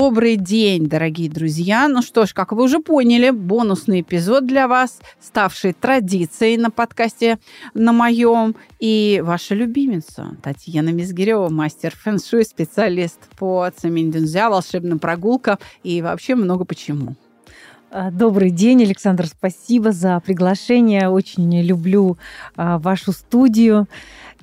Добрый день, дорогие друзья. Ну что ж, как вы уже поняли, бонусный эпизод для вас, ставший традицией на подкасте на моем. И ваша любимица Татьяна Мизгирева, мастер фэншуй, специалист по цемендюнзя, волшебная прогулка и вообще много почему. А, добрый день, Александр. Спасибо за приглашение. Очень люблю а, вашу студию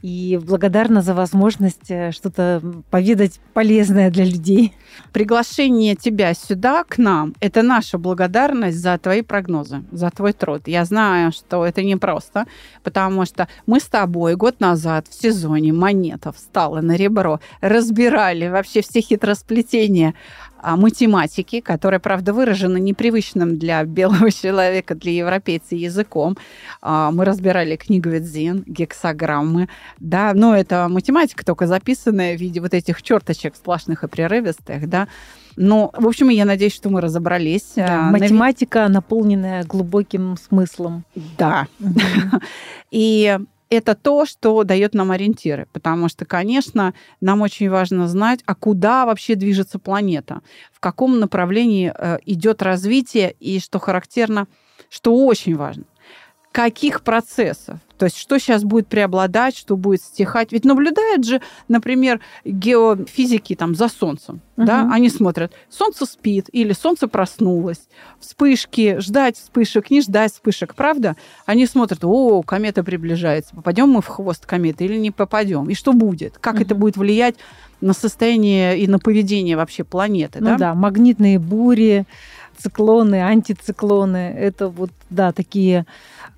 и благодарна за возможность э, что-то поведать полезное для людей. Приглашение тебя сюда, к нам, это наша благодарность за твои прогнозы, за твой труд. Я знаю, что это непросто, потому что мы с тобой год назад в сезоне монетов встала на ребро, разбирали вообще все хитросплетения математики, которая, правда, выражена непривычным для белого человека, для европейца языком. А, мы разбирали книгу Ведзин, гексограммы, да, но это математика, только записанная в виде вот этих черточек сплошных и прерывистых, да. Но, в общем, я надеюсь, что мы разобрались. Да, математика, наполненная глубоким смыслом. Да. И это то, что дает нам ориентиры. Потому что, конечно, нам очень важно знать, а куда вообще движется планета, в каком направлении э, идет развитие, и что характерно, что очень важно, каких процессов. То есть что сейчас будет преобладать, что будет стихать. Ведь наблюдают же, например, геофизики там за Солнцем. Угу. Да? Они смотрят, Солнце спит или Солнце проснулось. Вспышки, ждать вспышек, не ждать вспышек, правда? Они смотрят, о, комета приближается. Попадем мы в хвост кометы или не попадем? И что будет? Как угу. это будет влиять на состояние и на поведение вообще планеты? Ну да, да магнитные бури, циклоны, антициклоны. Это вот, да, такие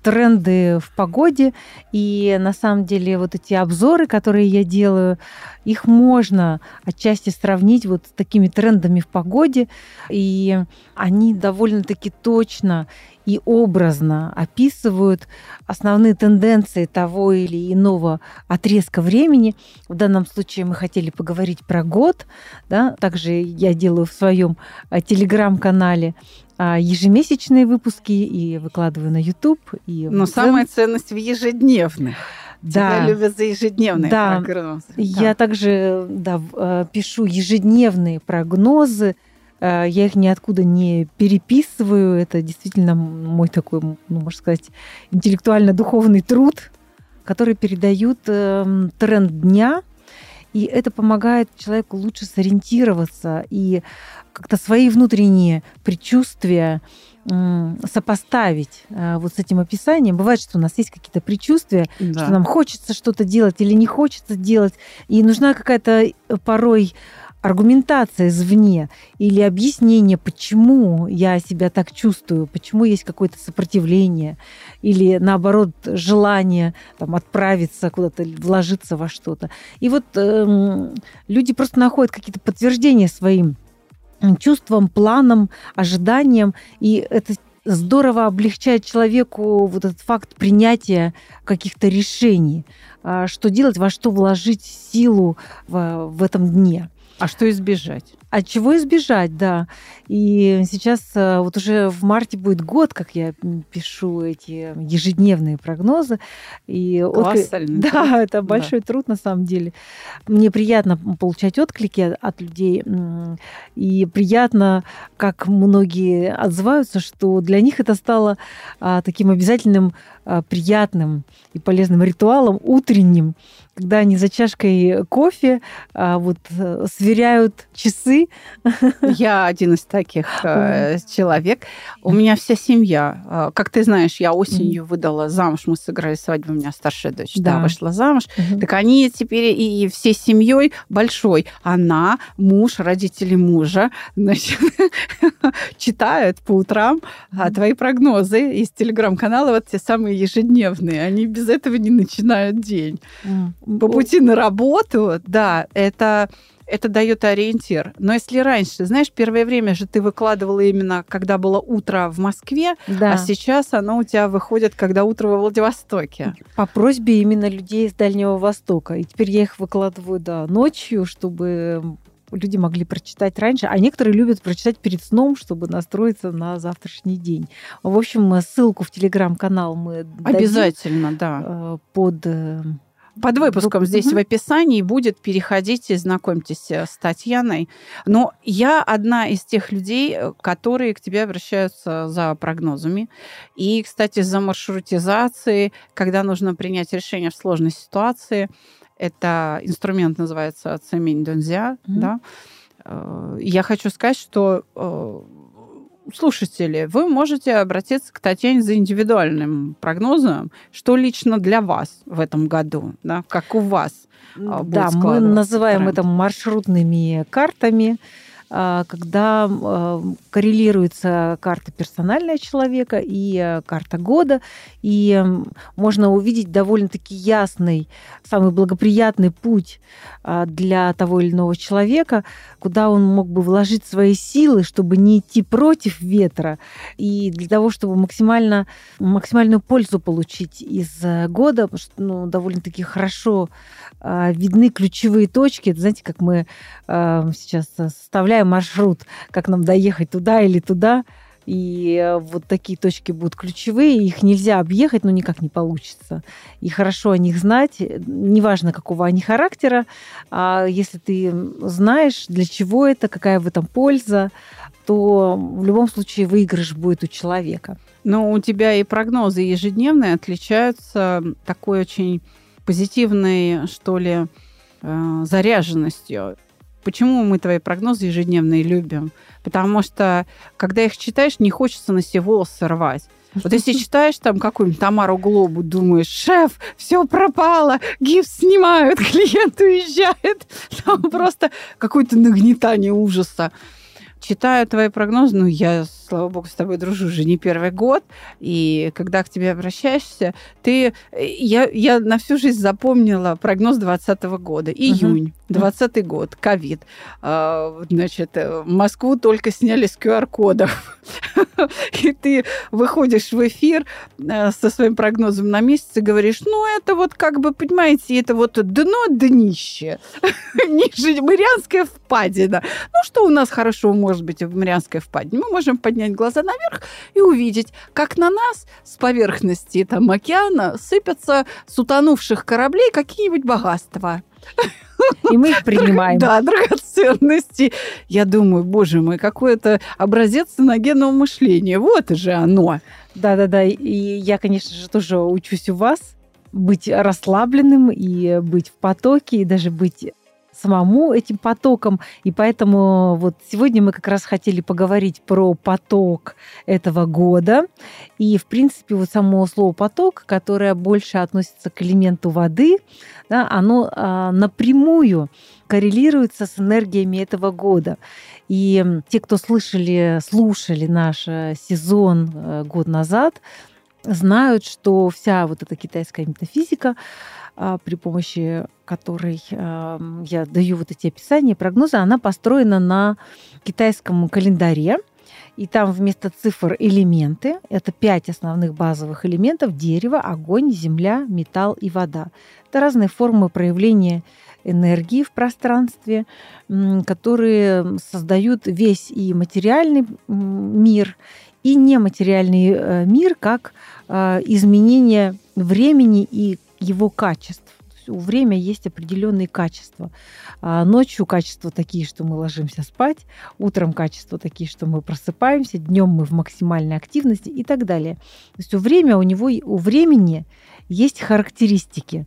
тренды в погоде. И на самом деле вот эти обзоры, которые я делаю, их можно отчасти сравнить вот с такими трендами в погоде. И они довольно-таки точно и образно описывают основные тенденции того или иного отрезка времени. В данном случае мы хотели поговорить про год. Да? Также я делаю в своем э, телеграм-канале ежемесячные выпуски и выкладываю на YouTube. И Но цен... самая ценность в ежедневных. Да. Тебя любят за ежедневные да. прогнозы. Я да. также да, э, пишу ежедневные прогнозы Э, я их ниоткуда не переписываю. Это действительно мой такой, ну, можно сказать, интеллектуально-духовный труд, который передают эм, тренд дня. И это помогает человеку лучше сориентироваться и как-то свои внутренние предчувствия сопоставить э, вот с этим описанием. Бывает, что у нас есть какие-то предчувствия, да. что нам хочется что-то делать или не хочется делать, и нужна какая-то э, порой аргументация извне или объяснение, почему я себя так чувствую, почему есть какое-то сопротивление или наоборот желание там, отправиться куда-то, вложиться во что-то. И вот э, люди просто находят какие-то подтверждения своим чувствам, планам, ожиданиям, и это здорово облегчает человеку вот этот факт принятия каких-то решений, а, что делать, во что вложить силу в, в этом дне. А что избежать? От чего избежать, да. И сейчас э, вот уже в марте будет год, как я пишу эти ежедневные прогнозы. И Колоссальный отклик... Да, это большой да. труд на самом деле. Мне приятно получать отклики от людей. И приятно, как многие отзываются, что для них это стало а, таким обязательным, а, приятным и полезным ритуалом утренним, когда они за чашкой кофе а, вот э, сверяют часы. Я один из таких э, человек. У меня вся семья. Э, как ты знаешь, я осенью выдала замуж, мы сыграли свадьбу, у меня старшая дочь, да, да вышла замуж. Угу. Так они теперь и всей семьей большой. Она, муж, родители мужа, значит, читают по утрам а, твои прогнозы из телеграм-канала, вот те самые ежедневные. Они без этого не начинают день по пути на работу, да, это это дает ориентир. Но если раньше, знаешь, первое время же ты выкладывала именно, когда было утро в Москве, Да. а сейчас оно у тебя выходит, когда утро во Владивостоке. По просьбе именно людей из Дальнего Востока. И теперь я их выкладываю, да, ночью, чтобы люди могли прочитать раньше, а некоторые любят прочитать перед сном, чтобы настроиться на завтрашний день. В общем, ссылку в телеграм-канал мы дадим, Обязательно, да. э, под э, Под выпуском здесь в описании будет. Переходите, знакомьтесь э, с Татьяной. Но я одна из тех людей, э, которые к тебе обращаются за прогнозами. И, кстати, за маршрутизацией, когда нужно принять решение в сложной ситуации. Это инструмент называется цемень донзя. Мгм. Да? Э, Я хочу сказать, что слушатели, вы можете обратиться к Татьяне за индивидуальным прогнозом, что лично для вас в этом году, да, как у вас. а, Да, мы называем тренд. это маршрутными картами, когда а, коррелируется карта персональная человека и а, карта года, и можно увидеть довольно-таки ясный, самый благоприятный путь а, для того или иного человека, куда он мог бы вложить свои силы, чтобы не идти против ветра, и для того, чтобы максимально, максимальную пользу получить из э, года, потому что ну, довольно-таки хорошо а, видны ключевые точки. Это, знаете, как мы а, сейчас составляем маршрут, как нам доехать туда или туда. И э, вот такие точки будут ключевые, их нельзя объехать, но никак не получится. И хорошо о них знать, э, неважно, какого они характера, а если ты знаешь, для чего это, какая в этом польза, то в любом случае выигрыш будет у человека. Но у тебя и прогнозы ежедневные отличаются такой очень позитивной, что ли, э, заряженностью. Почему мы твои прогнозы ежедневные любим? Потому что, когда их читаешь, не хочется на себе волосы рвать. Вот если читаешь там какую-нибудь Тамару Глобу, думаешь, шеф, все пропало, гипс снимают, клиент уезжает. Там просто какое-то нагнетание ужаса. Читаю твои прогнозы, ну, я, слава богу, с тобой дружу уже не первый год, и когда к тебе обращаешься, ты... Я, я на всю жизнь запомнила прогноз 2020 года, июнь, 20 год, ковид. А, Значит, э, Москву только сняли с QR-кодов. И ты выходишь в эфир э, со своим прогнозом на месяц и говоришь, ну, это вот как бы, понимаете, это вот дно днище, ниже Марианская впадина. Ну, что у нас хорошего может быть в Марианской впадине? Мы можем поднять глаза наверх и увидеть, как на нас с поверхности там океана сыпятся с утонувших кораблей какие-нибудь богатства. И мы их принимаем. Да, драгоценности. Я думаю, боже мой, какой это образец саногенного мышления. Вот же оно. Да-да-да. И я, конечно же, тоже учусь у вас быть расслабленным и быть в потоке, и даже быть самому этим потоком. И поэтому вот сегодня мы как раз хотели поговорить про поток этого года. И, в принципе, вот само слово «поток», которое больше относится к элементу воды, да, оно а, напрямую коррелируется с энергиями этого года. И те, кто слышали, слушали наш э, сезон э, год назад, знают, что вся вот эта китайская метафизика, при помощи которой а, я даю вот эти описания, прогнозы, она построена на китайском календаре. И там вместо цифр элементы. Это пять основных базовых элементов. Дерево, огонь, земля, металл и вода. Это разные формы проявления энергии в пространстве, которые создают весь и материальный мир, и нематериальный э, мир как э, изменение времени и его качеств. У время есть определенные качества. А Ночью качества такие, что мы ложимся спать, утром качества такие, что мы просыпаемся, днем мы в максимальной активности и так далее. То есть у время у него у времени есть характеристики.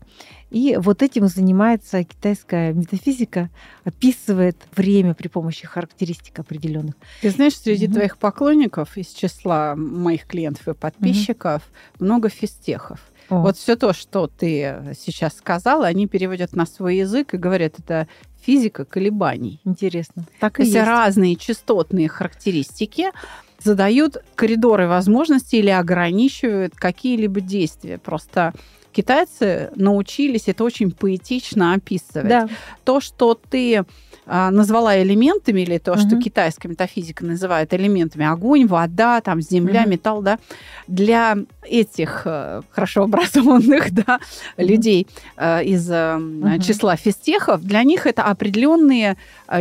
И вот этим занимается китайская метафизика, описывает время при помощи характеристик определенных. Ты знаешь, среди Мгм. твоих поклонников из числа моих клиентов и подписчиков много физтехов. О, Вот все то, что ты сейчас сказала, они переводят на свой язык и говорят, это физика колебаний. интересно. Так и есть разные частотные характеристики задают коридоры возможностей или ограничивают какие-либо действия. Просто китайцы научились это очень поэтично описывать. Да. То, что ты назвала элементами, или то, что Мгм. китайская метафизика называет элементами, огонь, вода, там, земля, Мгм. металл, да, для этих э, хорошо образованных да, людей э, из Мгм. числа физтехов, для них это определенные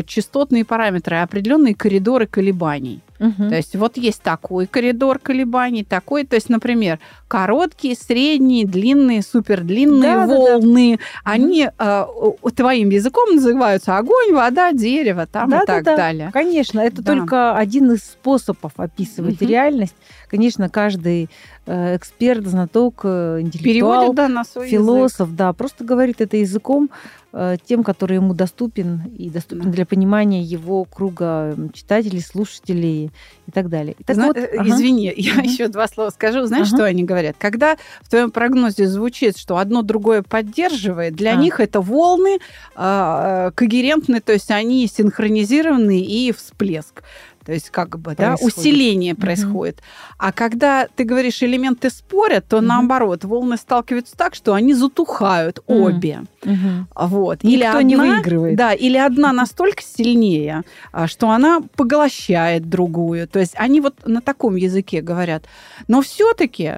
частотные параметры, определенные коридоры колебаний. Мгм. То есть вот есть такой коридор колебаний, такой, то есть, например, короткие, средние, длинные, супердлинные Да-да-да. волны, они э, у- твоим языком называются огонь, вода, дерево, там и так Да-да-да. далее. Конечно, это Да. только один из способов описывать Мгм. реальность. Конечно, каждый э, эксперт, знаток, э, интеллектуал, Переводят да, на свой язык. философ, да, просто говорит это языком э, тем, который ему доступен и доступен для понимания его круга читателей, слушателей и так далее. Так Зна- вот, э, ага. Извини, я Мгм. еще два слова скажу. Знаешь, Ага. что они говорят? Когда в твоем прогнозе звучит, что одно другое поддерживает, для А. них это волны а, э, когерентны, то есть они синхронизированы и всплеск. То есть как бы да, Происходит. усиление Мгм. происходит. А когда ты говоришь, элементы спорят, то Мгм. наоборот, волны сталкиваются так, что они затухают Мгм. обе. Мгм. Вот. Никто не выигрывает. Да, или одна настолько сильнее, а, что она поглощает другую. То есть они вот на таком языке говорят. Но все-таки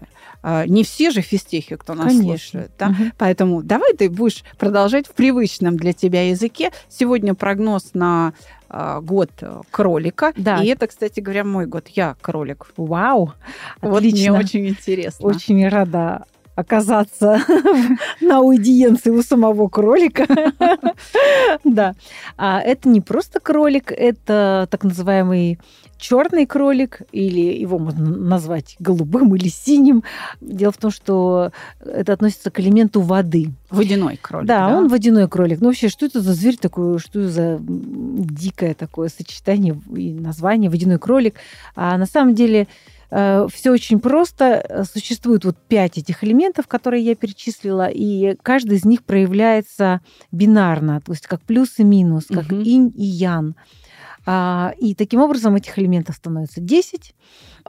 не все же физтехи, кто нас Конечно. слушает. да. Мгм. Поэтому давай ты будешь продолжать в привычном для тебя языке. Сегодня прогноз на а, год э, кролика. Да. И это, кстати говоря, мой год. Я кролик. Вау, Вот мне отлично. очень интересно. Очень рада оказаться на аудиенции у самого кролика. Да. А это не просто кролик, это так называемый черный кролик, или его можно назвать голубым или синим. Дело в том, что это относится к элементу воды. Водяной кролик. Да, он водяной кролик. Ну вообще, что это за зверь такой, что за дикое такое сочетание и название водяной кролик? А на самом деле все очень просто. Существует вот пять этих элементов, которые я перечислила, и каждый из них проявляется бинарно, то есть как плюс и минус, как Мгм. инь и ян. А, И таким образом этих элементов становится 10.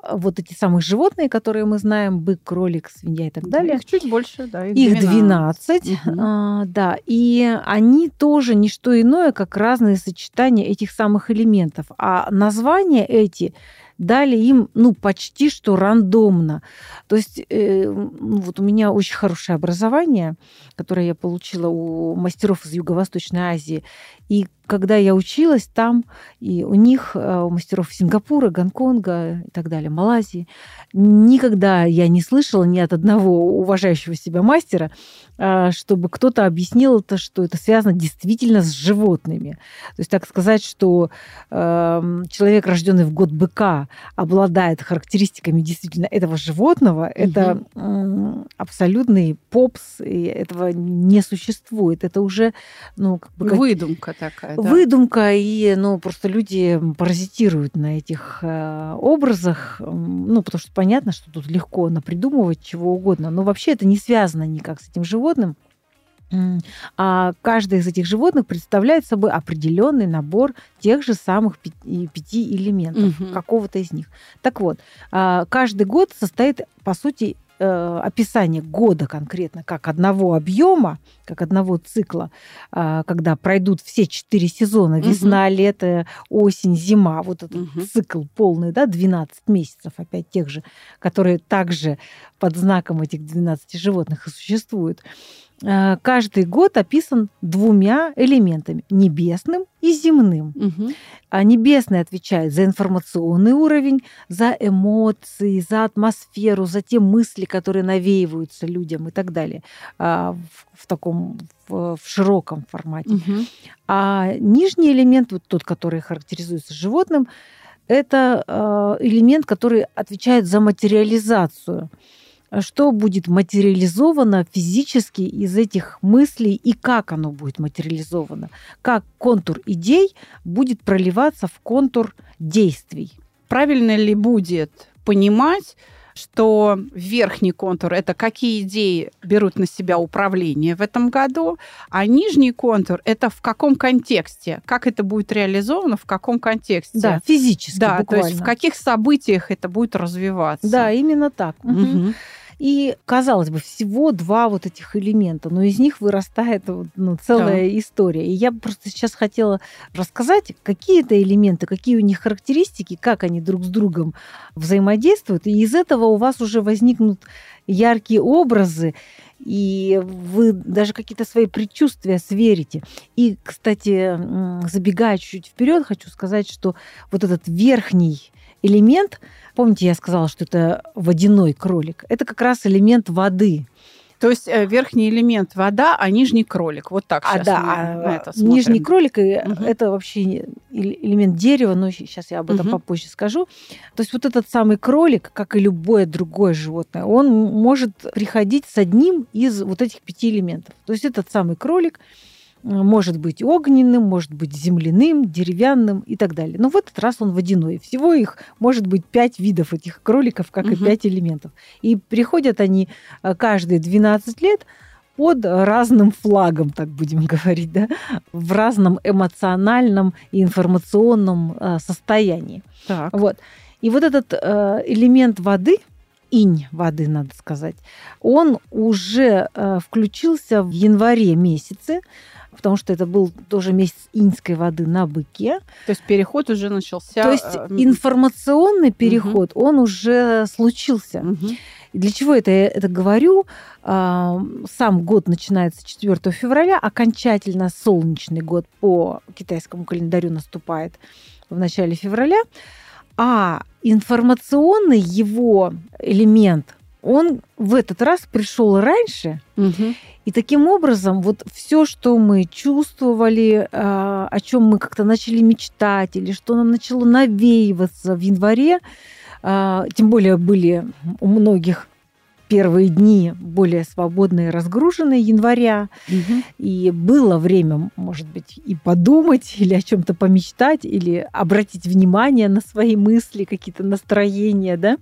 А, Вот эти самые животные, которые мы знаем, бык, кролик, свинья и так далее. Их чуть больше, да. Их 12, Мгм. а, да, и они тоже не что иное, как разные сочетания этих самых элементов. А названия эти дали им, ну, почти что рандомно. То есть э, вот у меня очень хорошее образование, которое я получила у мастеров из Юго-Восточной Азии. И когда я училась там, и у них, э, у мастеров Сингапура, Гонконга и так далее, Малайзии, никогда я не слышала ни от одного уважающего себя мастера, а, чтобы кто-то объяснил это, что это связано действительно с животными. То есть так сказать, что э, человек, рожденный в год быка, обладает характеристиками действительно этого животного, это м, абсолютный попс, и этого не существует. Это уже, ну, как бы... Выдумка такая. Да. Выдумка, и ну, просто люди паразитируют на этих э, образах, ну, потому что понятно, что тут легко напридумывать чего угодно, но вообще это не связано никак с этим животным. А каждое из этих животных представляет собой определенный набор тех же самых пи- и пяти элементов, Мгм. какого-то из них. Так вот, а, каждый год состоит, по сути, э, описание года конкретно, как одного объема, как одного цикла, а, когда пройдут все четыре сезона, Мгм. весна, лето, осень, зима, вот этот Мгм. цикл полный, да, 12 месяцев, опять тех же, которые также под знаком этих 12 животных и существуют. Каждый год описан двумя элементами – небесным и земным. Мгм. А небесный отвечает за информационный уровень, за эмоции, за атмосферу, за те мысли, которые навеиваются людям и так далее а, в, в таком в, в широком формате. Мгм. А нижний элемент, вот тот, который характеризуется животным, это э, элемент, который отвечает за материализацию. А Что будет материализовано физически из этих мыслей и как оно будет материализовано? Как контур идей будет проливаться в контур действий? Правильно ли будет понимать, что верхний контур – это какие идеи берут на себя управление в этом году, а нижний контур – это в каком контексте, как это будет реализовано, в каком контексте. Да, физически Да, буквально. то есть в каких событиях это будет развиваться. Да, именно так. Мгм. И, казалось бы, всего два вот этих элемента, но из них вырастает ну, целая да. история. И я просто сейчас хотела рассказать, какие это элементы, какие у них характеристики, как они друг с другом взаимодействуют. И из этого у вас уже возникнут яркие образы, и вы даже какие-то свои предчувствия сверите. И, кстати, забегая чуть вперед, хочу сказать, что вот этот верхний элемент, помните, я сказала, что это водяной кролик, это как раз элемент воды. То есть э, верхний элемент вода, а нижний кролик. Вот так а, да, мы на это смотрим. Нижний кролик угу. это вообще элемент дерева, но сейчас я об этом угу. попозже скажу. То есть вот этот самый кролик, как и любое другое животное, он может приходить с одним из вот этих пяти элементов. То есть этот самый кролик может быть огненным, может быть земляным, деревянным и так далее. Но в этот раз он водяной. Всего их может быть пять видов этих кроликов, как угу. и пять элементов. И приходят они э, каждые 12 лет под разным флагом, так будем говорить, да, в разном эмоциональном и информационном э, состоянии. Так. Вот. И вот этот элемент воды, инь воды, надо сказать, он уже включился в январе месяце потому что это был тоже месяц иньской воды на быке. То есть переход уже начался. То есть э, информационный переход, угу. он уже случился. Угу. Для чего это я это говорю? А, сам год начинается 4 февраля, окончательно солнечный год по китайскому календарю наступает в начале февраля, а информационный его элемент, он в этот раз пришел раньше, угу. И таким образом, вот все, что мы чувствовали, а, о чем мы как-то начали мечтать, или что нам начало навеиваться в январе, а, тем более были у многих первые дни более свободные, разгруженные января, угу. и было время, может быть, и подумать, или о чем-то помечтать, или обратить внимание на свои мысли, какие-то настроения, да.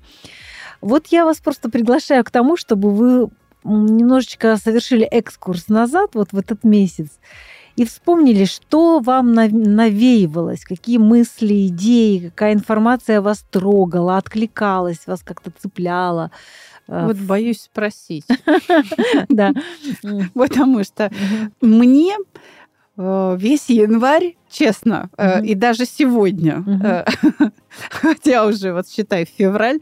Вот я вас просто приглашаю к тому, чтобы вы немножечко совершили экскурс назад, вот в этот месяц, и вспомнили, что вам навеивалось, какие мысли, идеи, какая информация вас трогала, откликалась, вас как-то цепляла. Э, вот боюсь спросить. Да. Потому что мне э, весь январь, честно, э, и даже сегодня, хотя уже вот считай февраль,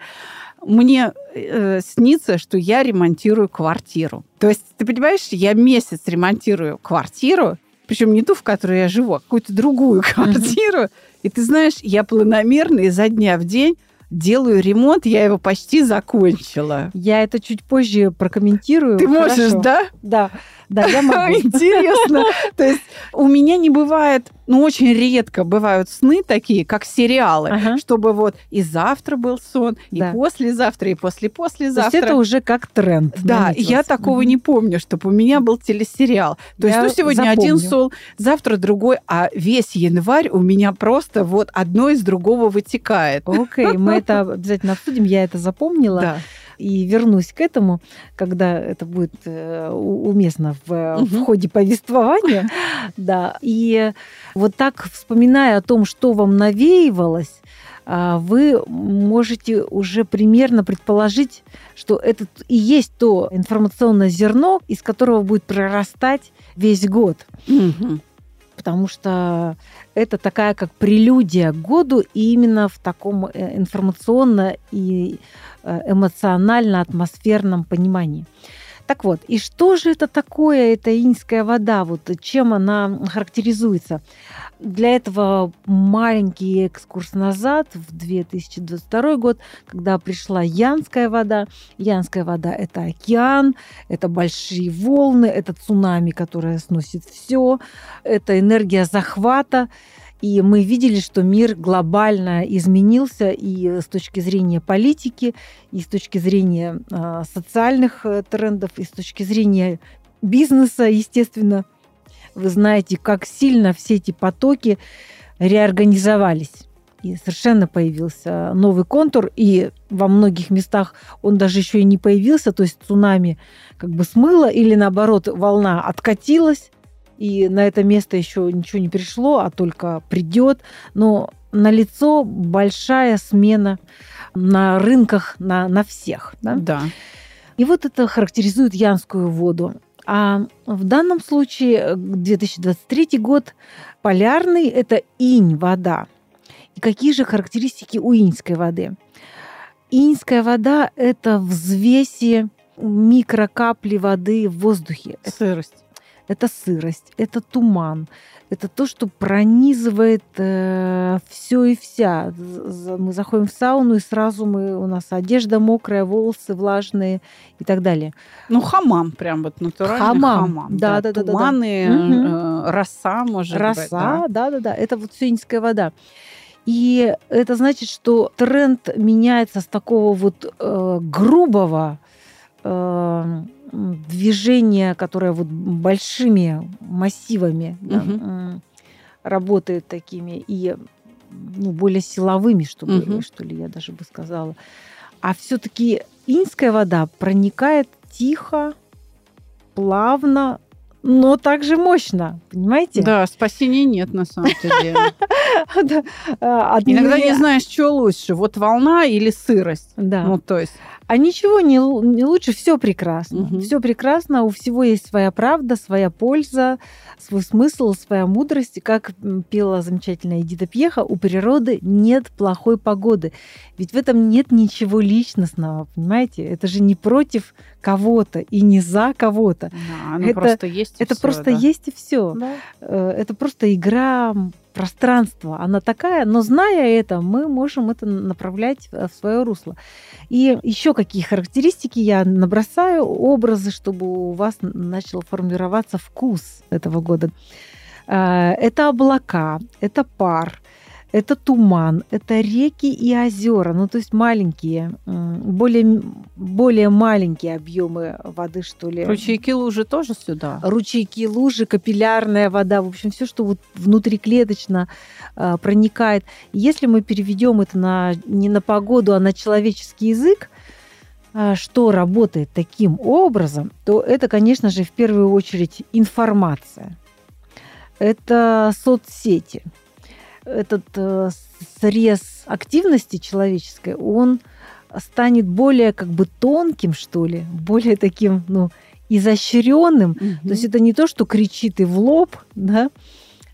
мне э, снится, что я ремонтирую квартиру. То есть, ты понимаешь, я месяц ремонтирую квартиру, причем не ту, в которой я живу, а какую-то другую квартиру. И ты знаешь, я планомерно изо дня в день делаю ремонт, я его почти закончила. Я это чуть позже прокомментирую. Ты можешь, да? Да. Да, я могу. Интересно. То есть у меня не бывает, ну, очень редко бывают сны такие, как сериалы, ага. чтобы вот и завтра был сон, и да. послезавтра, и после-послезавтра. То есть это уже как тренд. Да, я такого угу. не помню, чтобы у меня был телесериал. То я есть, ну, сегодня запомню. один сон, завтра другой, а весь январь у меня просто вот одно из другого вытекает. Окей, мы это обязательно обсудим, я это запомнила. Да и вернусь к этому, когда это будет э, уместно в, угу. в ходе повествования. Да. И вот так, вспоминая о том, что вам навеивалось, а, вы можете уже примерно предположить, что это и есть то информационное зерно, из которого будет прорастать весь год. Угу. Потому что это такая как прелюдия к году, и именно в таком э, информационно и эмоционально-атмосферном понимании. Так вот, и что же это такое, эта иньская вода? Вот чем она характеризуется? Для этого маленький экскурс назад, в 2022 год, когда пришла Янская вода. Янская вода – это океан, это большие волны, это цунами, которое сносит все, это энергия захвата. И мы видели, что мир глобально изменился и с точки зрения политики, и с точки зрения э, социальных э, трендов, и с точки зрения бизнеса, естественно. Вы знаете, как сильно все эти потоки реорганизовались. И совершенно появился новый контур, и во многих местах он даже еще и не появился, то есть цунами как бы смыло, или наоборот волна откатилась, и на это место еще ничего не пришло, а только придет. Но на лицо большая смена на рынках на, на всех. Да? да. И вот это характеризует янскую воду. А в данном случае 2023 год полярный – это инь вода. И какие же характеристики у иньской воды? Иньская вода – это взвеси микрокапли воды в воздухе. Сырость. Это сырость, это туман, это то, что пронизывает э, все и вся. Мы заходим в сауну, и сразу мы, у нас одежда мокрая, волосы влажные и так далее. Ну, хамам прям вот натуральный Хамам. хамам. Да, да, да, да, да. Туманы, Мгм. э, роса, может быть. Роса, да, да, да. Это вот все вода. И это значит, что тренд меняется с такого вот э, грубого э, м, движения, которое вот большими массивами да, работает такими и ну, более силовыми, чтобы, Мгм. что ли, я даже бы сказала. А все-таки иньская вода проникает тихо, плавно, но также мощно, понимаете? Да, спасения нет на самом деле. А, Иногда не знаешь, что лучше, вот волна или сырость. Да. Ну, то есть, А ничего не, не лучше, все прекрасно. Мгм. Все прекрасно, у всего есть своя правда, своя польза, свой смысл, своя мудрость. Как пела замечательная Эдита Пьеха, у природы нет плохой погоды. Ведь в этом нет ничего личностного, понимаете? Это же не против кого-то и не за кого-то. да, оно Это- просто есть. и Это всё, просто да. есть и все. Да. Э, это просто игра м, пространства. Она такая, но зная это, мы можем это направлять в свое русло. И еще какие характеристики я набросаю, образы, чтобы у вас начал формироваться вкус этого года. Э, Это облака, это пар, это туман, это реки и озера, ну то есть маленькие, более, более маленькие объемы воды, что ли. Ручейки лужи тоже сюда. ручейки, лужи, капиллярная вода, в общем, все, что вот внутриклеточно э, проникает. И Если мы переведем это на, не на погоду, а на человеческий язык, э, что работает таким образом, то это, конечно же, в первую очередь информация. Это соцсети. Этот э, срез активности человеческой, он станет более как бы тонким, что ли, более таким, ну, изощренным, то есть это не то, что кричит и в лоб, да,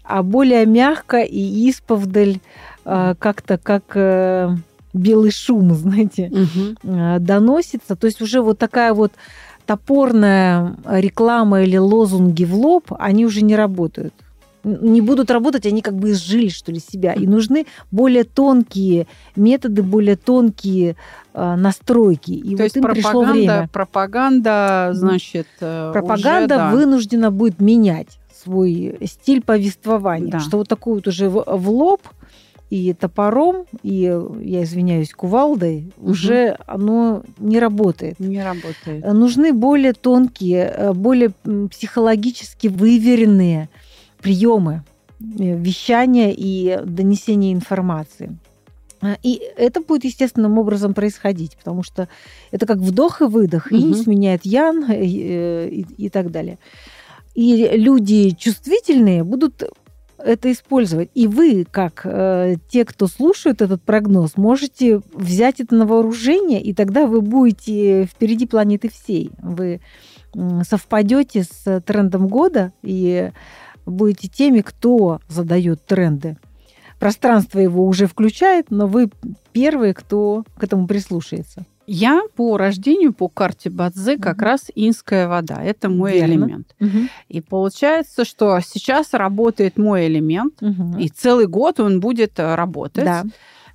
а более мягко и исповдаль э, как-то как э, белый шум, знаете, Мгм. э, доносится. То есть уже вот такая вот топорная реклама или лозунги в лоб, они уже не работают. Не будут работать, они как бы изжили, что ли, себя. И нужны более тонкие методы, более тонкие э, настройки. И То вот есть им пришло пропаганда, время. пропаганда, значит, э, пропаганда уже, да. вынуждена будет менять свой стиль повествования. Да. Что вот такой вот уже в, в лоб и топором, и, я извиняюсь, кувалдой, Мгм. уже оно не работает. не работает. Нужны более тонкие, э, более психологически выверенные приемы э, вещания и донесения информации. А, И это будет естественным образом происходить, потому что это как вдох и выдох. Инь Мгм. сменяет ян э, э, и, и так далее. И люди чувствительные будут это использовать. И вы, как э, те, кто слушают этот прогноз, можете взять это на вооружение, и тогда вы будете впереди планеты всей. Вы м, совпадете с трендом года и будете теми, кто задает тренды. Пространство его уже включает, но вы первые, кто к этому прислушается. Я по рождению, по карте Бадзе, как Мгм. раз инская вода. Это мой Верно. элемент. И получается, что сейчас работает мой элемент, Мгм. и целый год он будет э, работать. Да.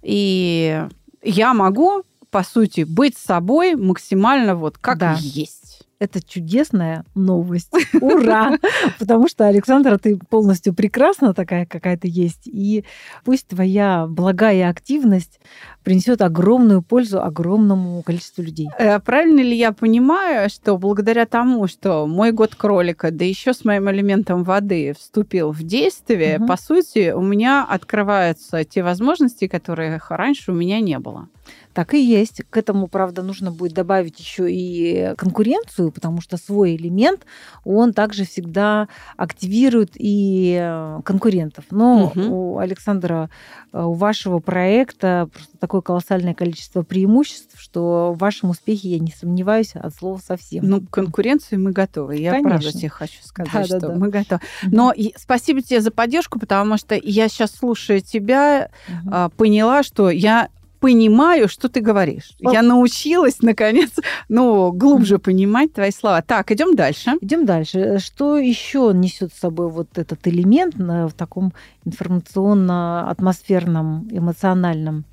И я могу, по сути, быть собой максимально вот как Да. есть. Это чудесная новость. Ура! Потому что, Александра, ты полностью прекрасна такая, какая ты есть. И пусть твоя благая активность принесет огромную пользу огромному количеству людей. Э, Правильно ли я понимаю, что благодаря тому, что мой год кролика, да еще с моим элементом воды вступил в действие, Мгм. по сути, у меня открываются те возможности, которых раньше у меня не было. Так и есть. К этому, правда, нужно будет добавить еще и конкуренцию, потому что свой элемент, он также всегда активирует и э, конкурентов. Но угу. у Александра, э, у вашего проекта просто такое колоссальное количество преимуществ, что в вашем успехе я не сомневаюсь от слова совсем. Ну, к конкуренции мы готовы. Я Конечно. правда тебе хочу сказать, да, что да, да. мы готовы. Но спасибо тебе за поддержку, потому что я сейчас, слушая тебя, угу. поняла, что я понимаю, что ты говоришь. Я научилась, наконец, ну, глубже понимать твои слова. Так, идем дальше. Идем дальше. Что еще несет с собой вот этот элемент в таком информационно-атмосферном, эмоциональном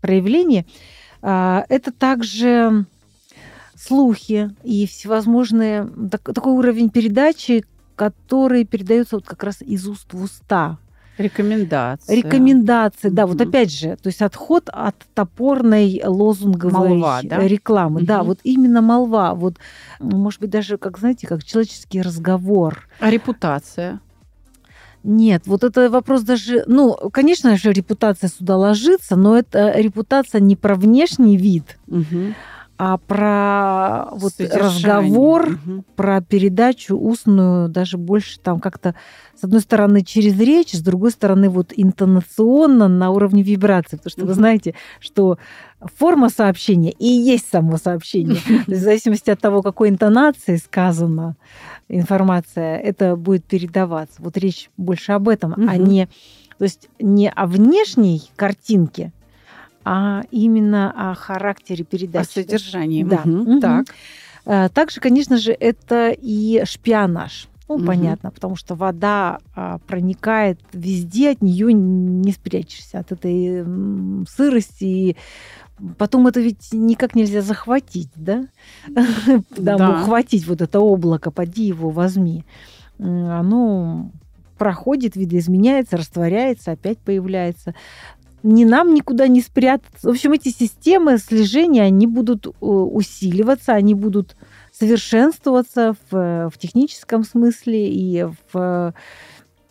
проявлении? А, это также слухи и всевозможные такой уровень передачи, который передается вот как раз из уст в уста. Рекомендации. Рекомендации, да. Mm-hmm. Вот опять же, то есть отход от топорной лозунговой молва, да? рекламы. Mm-hmm. Да, вот именно молва. Вот, может быть, даже, как знаете, как человеческий разговор. А репутация? Нет, вот это вопрос даже, ну, конечно же, репутация сюда ложится, но это репутация не про внешний вид, угу а про вот разговор, угу. про передачу устную, даже больше там как-то, с одной стороны, через речь, с другой стороны, вот интонационно на уровне вибрации. Потому что угу. вы знаете, что форма сообщения и есть само сообщение. В зависимости от того, какой интонацией сказана информация, это будет передаваться. Вот речь больше об этом, а не... То есть не о внешней картинке, а именно о характере передачи. О содержании. Да. Угу. Так. Э, также, конечно же, это и шпионаж. Ну, угу. понятно, потому что вода а, проникает везде, от нее не спрячешься, от этой сырости. И потом это ведь никак нельзя захватить, да? Да, ухватить вот это облако, поди его возьми. Оно проходит, видоизменяется, растворяется, опять появляется ни нам никуда не спрятаться. В общем, эти системы слежения, они будут э, усиливаться, они будут совершенствоваться в, в техническом смысле и в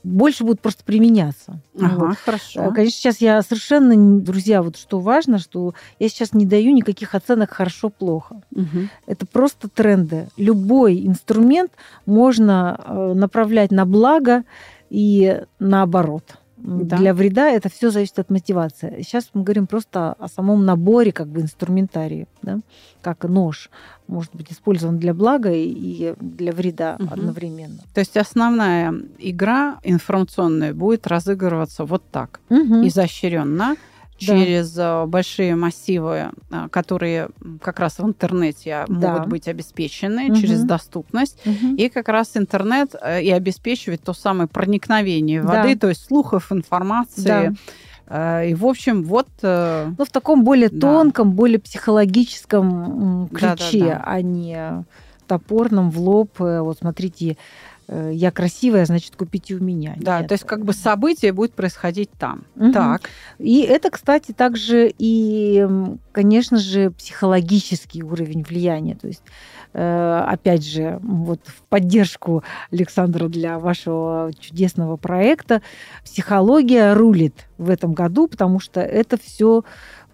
больше будут просто применяться. Ага, вот. хорошо. Э, конечно, сейчас я совершенно, друзья, вот что важно, что я сейчас не даю никаких оценок хорошо-плохо. Угу. Это просто тренды. Любой инструмент можно э, направлять на благо и наоборот да. для вреда, это все зависит от мотивации. Сейчас мы говорим просто о самом наборе как бы инструментарии, да? как нож может быть использован для блага и для вреда угу. одновременно. То есть основная игра информационная будет разыгрываться вот так, угу. изощренно через да. большие массивы, а, которые как раз в интернете да. могут быть обеспечены угу. через доступность. Угу. И как раз интернет э, и обеспечивает то самое проникновение воды, да. то есть слухов, информации. Да. Э, и, в общем, вот... Э, ну, в таком более да. тонком, более психологическом ключе, да, да, да. а не топорном в лоб. Вот смотрите, Э, я красивая, значит, купите у меня. Да, Нет. то есть как бы событие будет происходить там. Угу. Так. И это, кстати, также и, конечно же, психологический уровень влияния. То есть э, опять же, вот в поддержку Александра для вашего чудесного проекта, психология рулит в этом году, потому что это все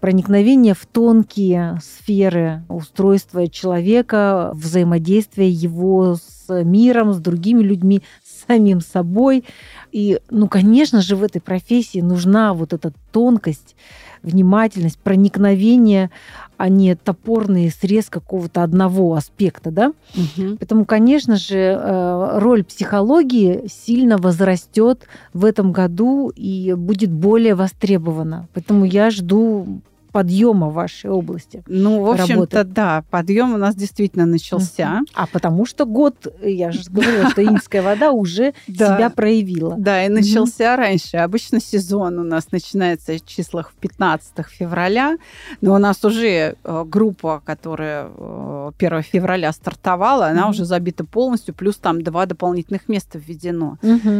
проникновение в тонкие сферы устройства человека, взаимодействия его с миром, с другими людьми, с самим собой. И, ну, конечно же, в этой профессии нужна вот эта тонкость, внимательность, проникновение, а не топорный срез какого-то одного аспекта, да? Угу. Поэтому, конечно же, э, роль психологии сильно возрастет в этом году и будет более востребована. Поэтому я жду подъема в вашей области? Ну, в общем-то, да, подъем у нас действительно начался. А потому что год, я же говорила, что инская вода уже себя проявила. Да, и начался раньше. Обычно сезон у нас начинается в числах в 15 февраля, но у нас уже э, группа, которая 1 э, февраля стартовала, она уже забита полностью, плюс там два дополнительных места введено,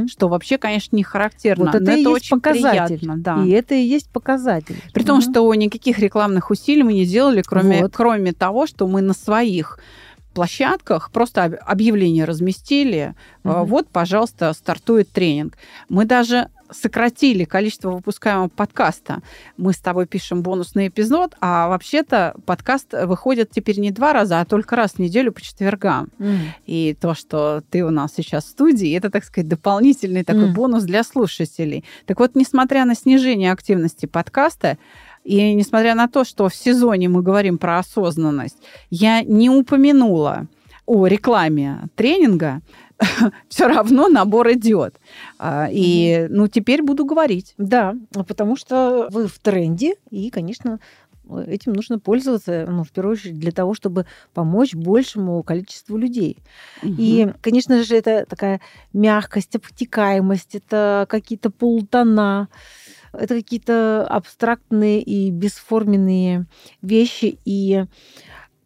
что вообще, конечно, не характерно. Вот это, и очень показатель. Да. И это и есть показатель. При том, что никаких никаких рекламных усилий мы не делали, кроме, вот. кроме того, что мы на своих площадках просто объявление разместили. Угу. Вот, пожалуйста, стартует тренинг. Мы даже сократили количество выпускаемого подкаста. Мы с тобой пишем бонусный эпизод, а вообще-то подкаст выходит теперь не два раза, а только раз в неделю по четвергам. Mm. И то, что ты у нас сейчас в студии, это, так сказать, дополнительный такой mm. бонус для слушателей. Так вот, несмотря на снижение активности подкаста, и несмотря на то, что в сезоне мы говорим про осознанность, я не упомянула о рекламе тренинга, все равно набор идет. А, и, ну, теперь буду говорить. Да, потому что вы в тренде, и, конечно, этим нужно пользоваться, ну, в первую очередь, для того, чтобы помочь большему количеству людей. Угу. И, конечно же, это такая мягкость, обтекаемость, это какие-то полутона, это какие-то абстрактные и бесформенные вещи. И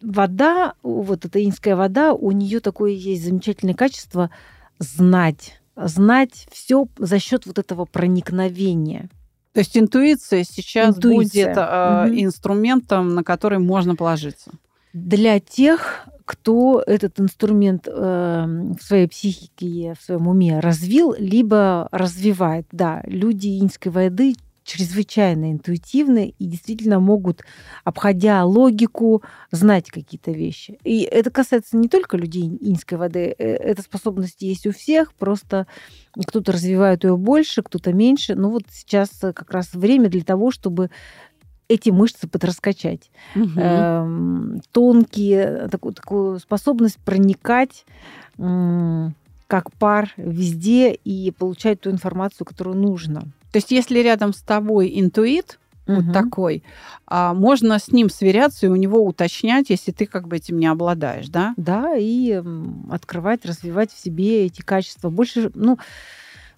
вода, вот эта инская вода, у нее такое есть замечательное качество знать. Знать все за счет вот этого проникновения. То есть интуиция сейчас интуиция. будет э, угу. инструментом, на который можно положиться. Для тех, кто этот инструмент э, в своей психике, в своем уме развил, либо развивает. Да, люди инской воды чрезвычайно интуитивны и действительно могут, обходя логику, знать какие-то вещи. И это касается не только людей инской воды. Э, эта способность есть у всех, просто кто-то развивает ее больше, кто-то меньше. Но вот сейчас как раз время для того, чтобы эти мышцы подраскачать. Угу. Тонкие, такую, такую способность проникать как пар везде и получать ту информацию, которую нужно. То есть, если рядом с тобой интуит, угу. вот такой, а можно с ним сверяться и у него уточнять, если ты как бы этим не обладаешь, да? Да, и открывать, развивать в себе эти качества. Больше, ну,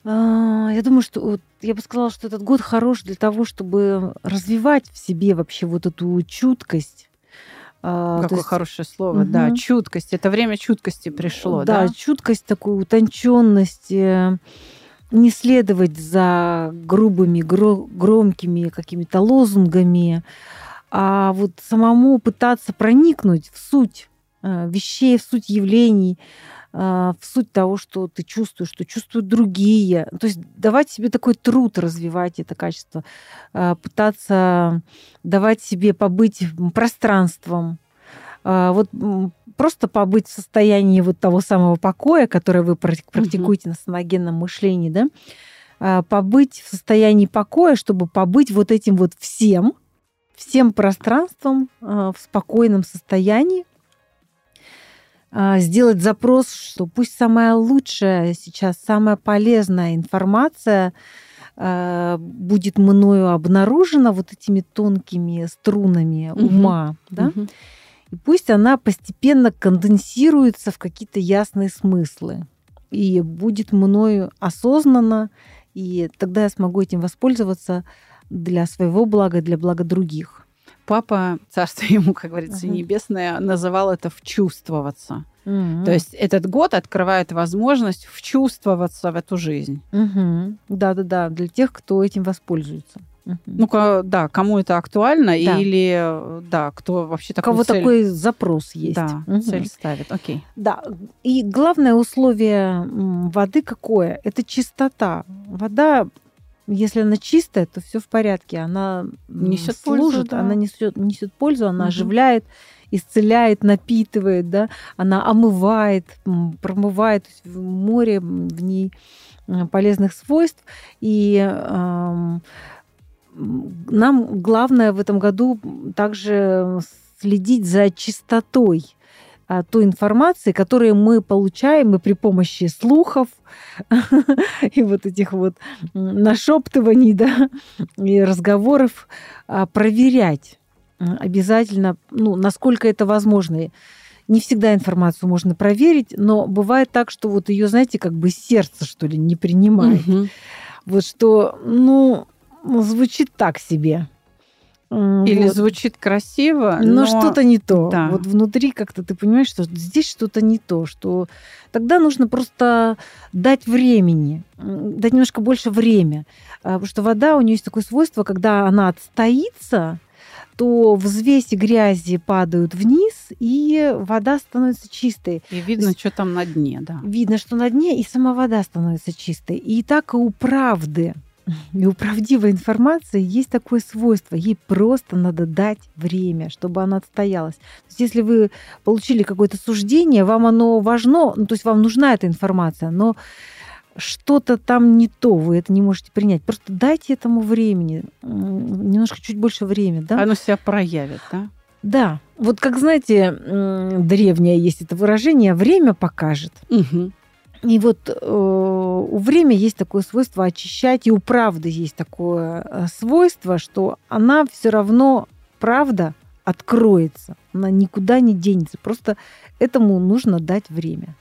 я думаю, что вот, я бы сказала, что этот год хорош для того, чтобы развивать в себе вообще вот эту чуткость. А, Какое есть... хорошее слово, угу. да, чуткость. Это время чуткости пришло, да? Да, чуткость, такую утонченность, э, не следовать за грубыми, громкими какими-то лозунгами, а вот самому пытаться проникнуть в суть э, вещей, в суть явлений, в суть того, что ты чувствуешь, что чувствуют другие. То есть давать себе такой труд развивать это качество, э, пытаться давать себе побыть пространством, вот просто побыть в состоянии вот того самого покоя, которое вы практикуете угу. на саногенном мышлении, да, а, побыть в состоянии покоя, чтобы побыть вот этим вот всем, всем пространством а, в спокойном состоянии, а, сделать запрос, что пусть самая лучшая сейчас, самая полезная информация будет мною обнаружена вот этими тонкими струнами ума, угу. да, угу. И пусть она постепенно конденсируется в какие-то ясные смыслы и будет мною осознанно, и тогда я смогу этим воспользоваться для своего блага, для блага других. Папа, царство ему, как говорится, uh-huh. небесное, называл это вчувствоваться. Uh-huh. То есть этот год открывает возможность вчувствоваться в эту жизнь. Uh-huh. Да-да-да, для тех, кто этим воспользуется. Ну, да, кому это актуально, да. или да, кто вообще такой У кого цель... такой запрос есть. Да, угу. цель ставит, окей. Да, и главное условие воды какое? Это чистота. Вода если она чистая, то все в порядке. Она несет служит, пользу, да. она несет, несет пользу, она угу. оживляет, исцеляет, напитывает, да, она омывает, промывает. Море в ней полезных свойств. И э, нам главное в этом году также следить за чистотой той информации, которую мы получаем и при помощи слухов и вот этих вот нашептываний, да, и разговоров а, проверять обязательно, ну, насколько это возможно. Не всегда информацию можно проверить, но бывает так, что вот ее, знаете, как бы сердце, что ли, не принимает. Угу. Вот что, ну, звучит так себе. Или вот. звучит красиво, но, но что-то не то. Да. Вот внутри как-то ты понимаешь, что здесь что-то не то, что тогда нужно просто дать времени, дать немножко больше время, а, потому что вода у нее есть такое свойство, когда она отстоится, то взвеси грязи падают вниз, и вода становится чистой. И видно, есть, что там на дне, да. Видно, что на дне, и сама вода становится чистой. И так и у правды И у правдивой информации есть такое свойство. Ей просто надо дать время, чтобы она отстоялась. То есть если вы получили какое-то суждение, вам оно важно, ну, то есть вам нужна эта информация, но что-то там не то, вы это не можете принять. Просто дайте этому времени, немножко чуть больше времени. Да? Оно себя проявит, да? Да. Вот как знаете, древнее есть это выражение «время покажет». Угу. И вот э, у время есть такое свойство очищать, и у правды есть такое э, свойство, что она все равно, правда, откроется. Она никуда не денется. Просто этому нужно дать время.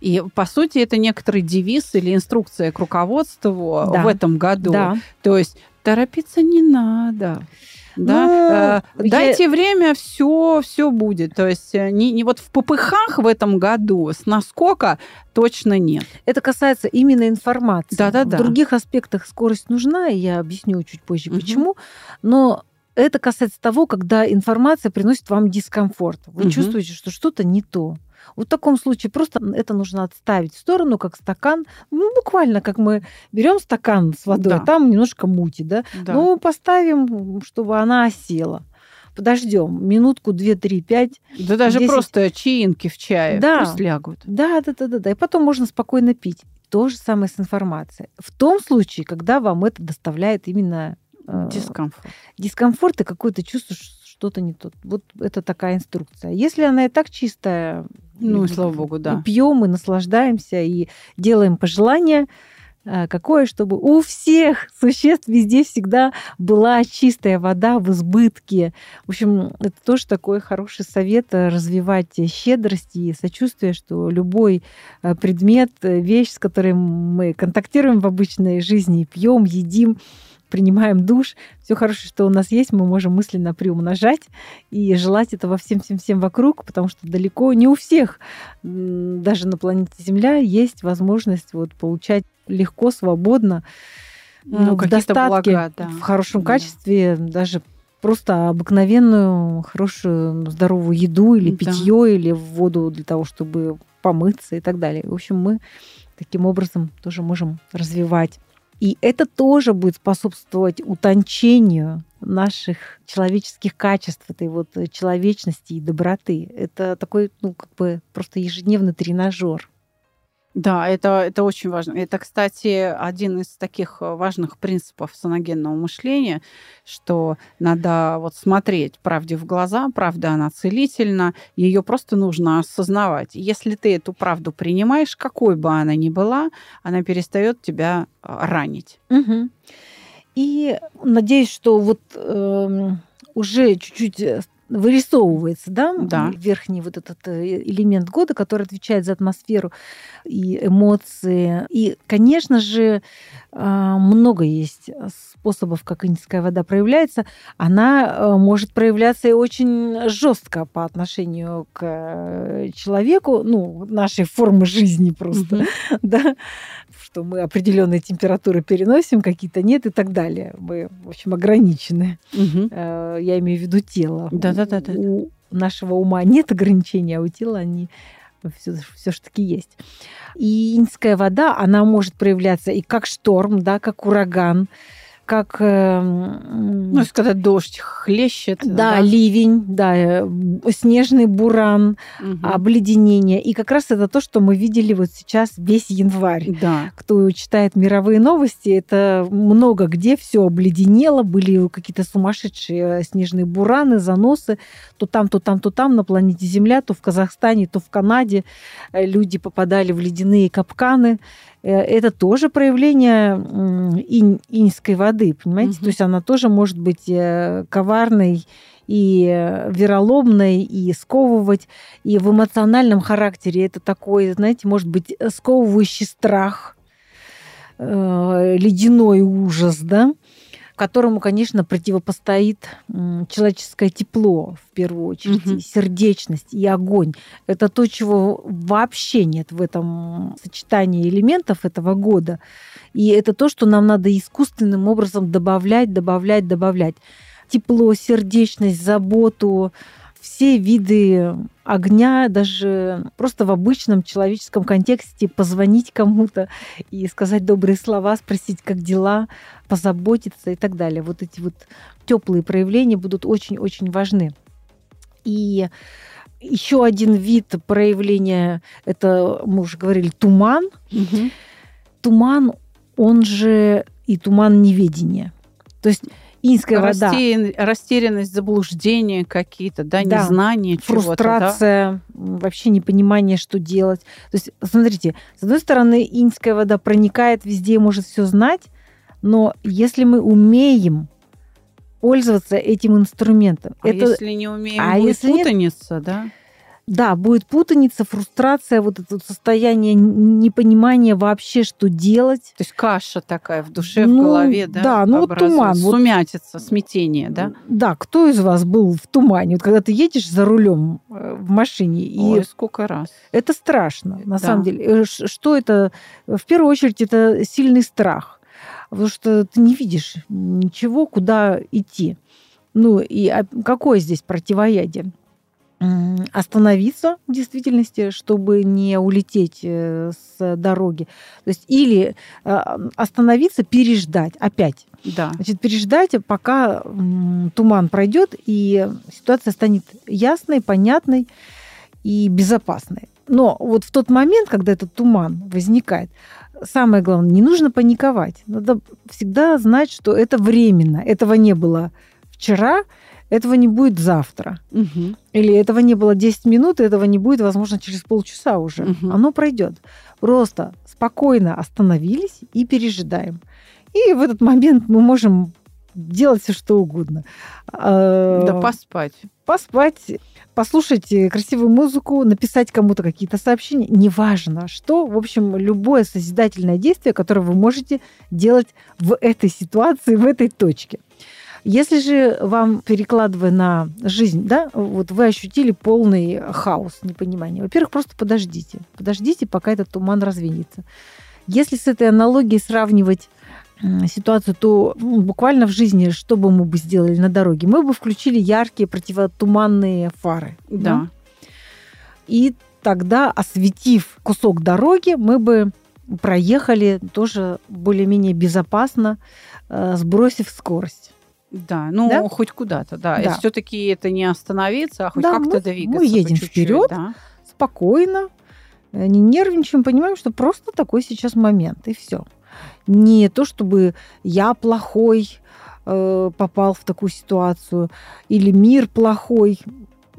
И, по сути, это некоторый девиз или инструкция к руководству да. в этом году. Да. То есть торопиться не надо. Да? Ну, э, Дайте я... время, все, все будет. То есть э, не, не вот в попыхах в этом году с наскока точно нет. Это касается именно информации. Да-да-да. В других аспектах скорость нужна, и я объясню чуть позже, угу. почему. Но это касается того, когда информация приносит вам дискомфорт. Вы угу. чувствуете, что что-то не то. Вот в таком случае просто это нужно отставить в сторону, как стакан. Ну, буквально, как мы берем стакан с водой, да. там немножко мути, да? да. Ну, поставим, чтобы она осела подождем минутку, две, три, пять. Да даже 10. просто чаинки в чае да. пусть лягут. Да, да, да, да, да. И потом можно спокойно пить. То же самое с информацией. В том случае, когда вам это доставляет именно э, дискомфорт. Дискомфорт и какое-то чувство, что-то не то. Вот это такая инструкция. Если она и так чистая, ну, и, слава богу, да. Пьем и наслаждаемся и делаем пожелания э, какое, чтобы у всех существ везде всегда была чистая вода в избытке. В общем, это тоже такой хороший совет э, развивать щедрость и сочувствие, что любой э, предмет, вещь, с которой мы контактируем в обычной жизни, пьем, едим, принимаем душ, все хорошее, что у нас есть, мы можем мысленно приумножать и желать этого всем-всем-всем вокруг, потому что далеко не у всех, даже на планете Земля, есть возможность вот получать легко, свободно, ну, в достатке, блага, да. в хорошем да. качестве, даже просто обыкновенную, хорошую, здоровую еду или питье, да. или воду для того, чтобы помыться и так далее. В общем, мы таким образом тоже можем развивать и это тоже будет способствовать утончению наших человеческих качеств, этой вот человечности и доброты. Это такой, ну, как бы просто ежедневный тренажер. Да, это, это очень важно. Это, кстати, один из таких э, важных принципов саногенного мышления, что надо вот смотреть правде в глаза, правда она целительна, ее просто нужно осознавать. Если ты эту правду принимаешь, какой бы она ни была, она перестает тебя э, ранить. Угу. И надеюсь, что вот э, уже чуть-чуть э, вырисовывается, да, да. верхний вот этот э, элемент года, который отвечает за атмосферу и эмоции. И, конечно же, а, много есть способов, как индийская вода проявляется. Она э, может проявляться и очень жестко по отношению к э, человеку, ну, нашей формы жизни просто, mm-hmm. да, что мы определенные температуры переносим, какие-то нет и так далее. Мы, в общем, ограничены. Я имею в виду тело. Да-да-да. У нашего ума нет ограничений, а у тела они все, все ж таки есть. И инская вода, она может проявляться и как шторм, да, как ураган, как... Э, ну, если когда дождь хлещет. Да, да, ливень, да, э, снежный буран, угу. обледенение. И как раз это то, что мы видели вот сейчас весь январь. Да. Кто читает мировые новости, это много где все обледенело, были какие-то сумасшедшие снежные бураны, заносы. То там, то там, то там на планете Земля, то в Казахстане, то в Канаде э, люди попадали в ледяные капканы. Э, это тоже проявление инь, иньской воды, понимаете? Угу. То есть она тоже может быть э, коварной и э, вероломной, и сковывать. И в эмоциональном характере это такой, знаете, может быть, сковывающий страх, ледяной ужас, да? Которому, конечно, противопостоит человеческое тепло, в первую очередь, угу. и сердечность, и огонь. Это то, чего вообще нет в этом сочетании элементов этого года. И это то, что нам надо искусственным образом добавлять, добавлять, добавлять. Тепло, сердечность, заботу, все виды огня, даже просто в обычном человеческом контексте позвонить кому-то и сказать добрые слова, спросить, как дела, позаботиться и так далее. Вот эти вот теплые проявления будут очень-очень важны. И еще один вид проявления, это мы уже говорили, туман. Угу. Туман, он же и туман неведения. То есть инская вода. Растерянность, заблуждение какие-то, да, да. незнание чего-то. Фрустрация, да? вообще непонимание, что делать. То есть, смотрите, с одной стороны, инская вода проникает везде, может все знать, но если мы умеем пользоваться этим инструментом. А это... если не умеем, а будет если путаница, нет... да? Да, будет путаница, фрустрация, вот это состояние непонимания вообще, что делать. То есть каша такая в душе, ну, в голове, да? Да, ну вот туман. Сумятица, смятение, да? Да, кто из вас был в тумане? Вот когда ты едешь за рулем э, в машине. Ой, и сколько раз. Это страшно, на да. самом деле. Э, что это? В первую очередь, это сильный страх. Потому что ты не видишь ничего, куда идти. Ну и а какое здесь противоядие? Остановиться в действительности, чтобы не улететь э, с дороги. То есть или э, остановиться, переждать опять. Да. Значит, переждать, пока туман пройдет, и ситуация станет ясной, понятной и безопасной. Но вот в тот момент, когда этот туман возникает, самое главное, не нужно паниковать. Надо всегда знать, что это временно. Этого не было вчера, этого не будет завтра. Угу. Или этого не было 10 минут, и этого не будет, возможно, через полчаса уже. Угу. Оно пройдет. Просто спокойно остановились и пережидаем. И в этот момент мы можем делать все, что угодно. А, да поспать. Поспать, послушать красивую музыку, написать кому-то какие-то сообщения. Неважно что. В общем, любое созидательное действие, которое вы можете делать в этой ситуации, в этой точке. Если же вам, перекладывая на жизнь, да, вот вы ощутили полный хаос, непонимание, во-первых, просто подождите. Подождите, пока этот туман развеется. Если с этой аналогией сравнивать ситуацию, то ну, буквально в жизни, что бы мы бы сделали на дороге? Мы бы включили яркие противотуманные фары. Да. да? И тогда, осветив кусок дороги, мы бы проехали тоже более-менее безопасно, э, сбросив скорость. Да, ну да? хоть куда-то, да. да. Все-таки это не остановиться, а хоть да, как-то мы, двигаться. Мы едем вперед, да. спокойно, э, не нервничаем, понимаем, что просто такой сейчас момент, и все. Не то, чтобы я плохой э, попал в такую ситуацию, или мир плохой.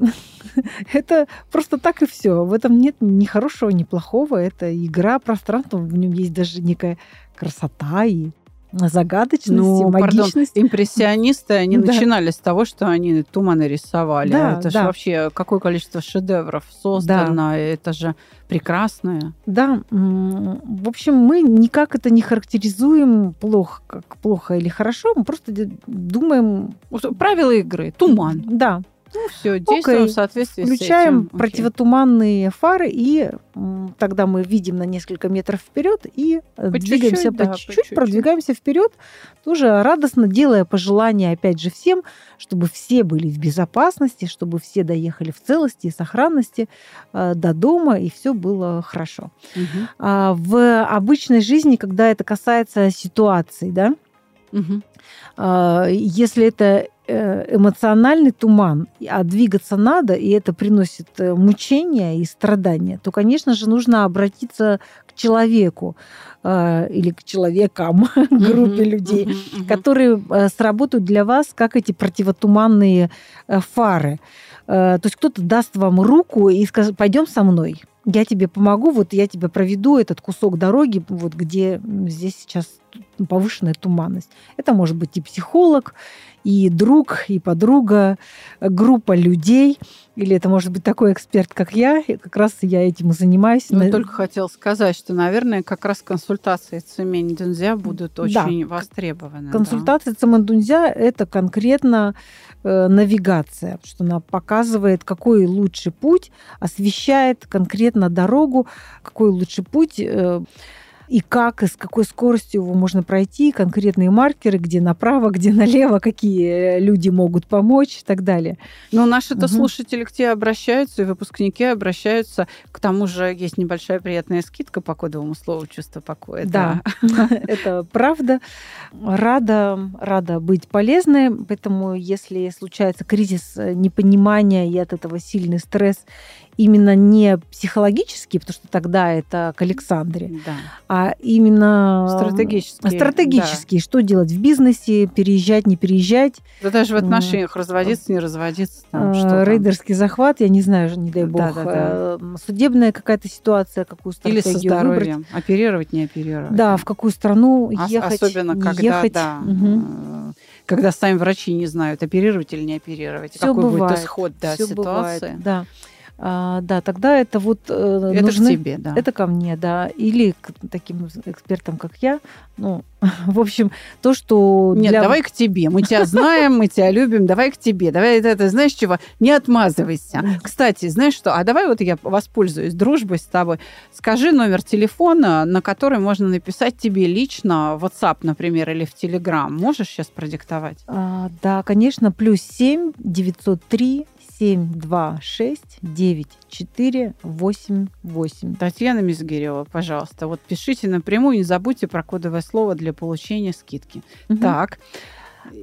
Это просто так и все. В этом нет ни хорошего, ни плохого. Это игра пространства, в нем есть даже некая красота и загадочности, ну, магичности. Пардон, импрессионисты, они да. начинали с того, что они туманы рисовали. Да, это да. же вообще какое количество шедевров создано, да. это же прекрасное. Да, в общем, мы никак это не характеризуем плохо, как плохо или хорошо, мы просто думаем... Правила игры, туман. Да, ну, все, действуем okay. в соответствии Включаем с этим. противотуманные фары, и тогда мы видим на несколько метров вперед и э, по двигаемся чуть-чуть, по да, чуть-чуть, продвигаемся вперед, тоже радостно делая пожелания, опять же, всем, чтобы все были в безопасности, чтобы все доехали в целости и сохранности э, до дома, и все было хорошо. Угу. А в обычной жизни, когда это касается ситуации, да, угу. если это эмоциональный туман, а двигаться надо, и это приносит э, мучения и страдания, то, конечно же, нужно обратиться к человеку э, или к человекам, группе людей, которые сработают для вас как эти противотуманные фары. То есть кто-то даст вам руку и скажет, пойдем со мной я тебе помогу, вот я тебе проведу этот кусок дороги, вот где здесь сейчас повышенная туманность. Это может быть и психолог, и друг, и подруга, группа людей, или это может быть такой эксперт, как я, и как раз я этим и занимаюсь. Ну, на... только хотел сказать, что, наверное, как раз консультации Цемень Дунзя будут очень да. востребованы. Консультации да. Цемень Дунзя – это конкретно э, навигация, что она показывает, какой лучший путь, освещает конкретно дорогу, какой лучший путь. Э, и как, и с какой скоростью его можно пройти, конкретные маркеры, где направо, где налево, какие люди могут помочь и так далее. Но наши-то угу. слушатели к тебе обращаются, и выпускники обращаются. К тому же есть небольшая приятная скидка по кодовому слову «чувство покоя». Да, это правда. Рада, рада быть полезной, поэтому если случается кризис непонимания и от этого сильный стресс, именно не психологический, потому что тогда это к Александре, да. а именно стратегический. Стратегический. Да. Что делать в бизнесе, переезжать, не переезжать. Да даже в отношениях разводиться, не разводиться. Там, что Рейдерский там. захват, я не знаю, не дай бог. Да, да, да. Судебная какая-то ситуация, какую стратегию Или со здоровьем. Выбрать. Оперировать, не оперировать. Да, в какую страну ехать, Особенно, не когда, ехать. Да, угу. когда сами врачи не знают, оперировать или не оперировать. Все какой бывает. будет исход да, Все ситуации. Бывает, да. А, да, тогда это вот э, это нужны, тебе, да. Это ко мне, да, или к таким экспертам, как я. Ну, в общем, то, что нет, для... давай к тебе. Мы тебя знаем, мы тебя любим. Давай к тебе. Давай это, это знаешь чего? Не отмазывайся. Кстати, знаешь что? А давай вот я воспользуюсь дружбой с тобой. Скажи номер телефона, на который можно написать тебе лично в WhatsApp, например, или в Telegram. Можешь сейчас продиктовать? А, да, конечно. Плюс семь девятьсот три 726 9488. Татьяна Мизгирева, пожалуйста, вот пишите напрямую, не забудьте про кодовое слово для получения скидки. Угу. Так.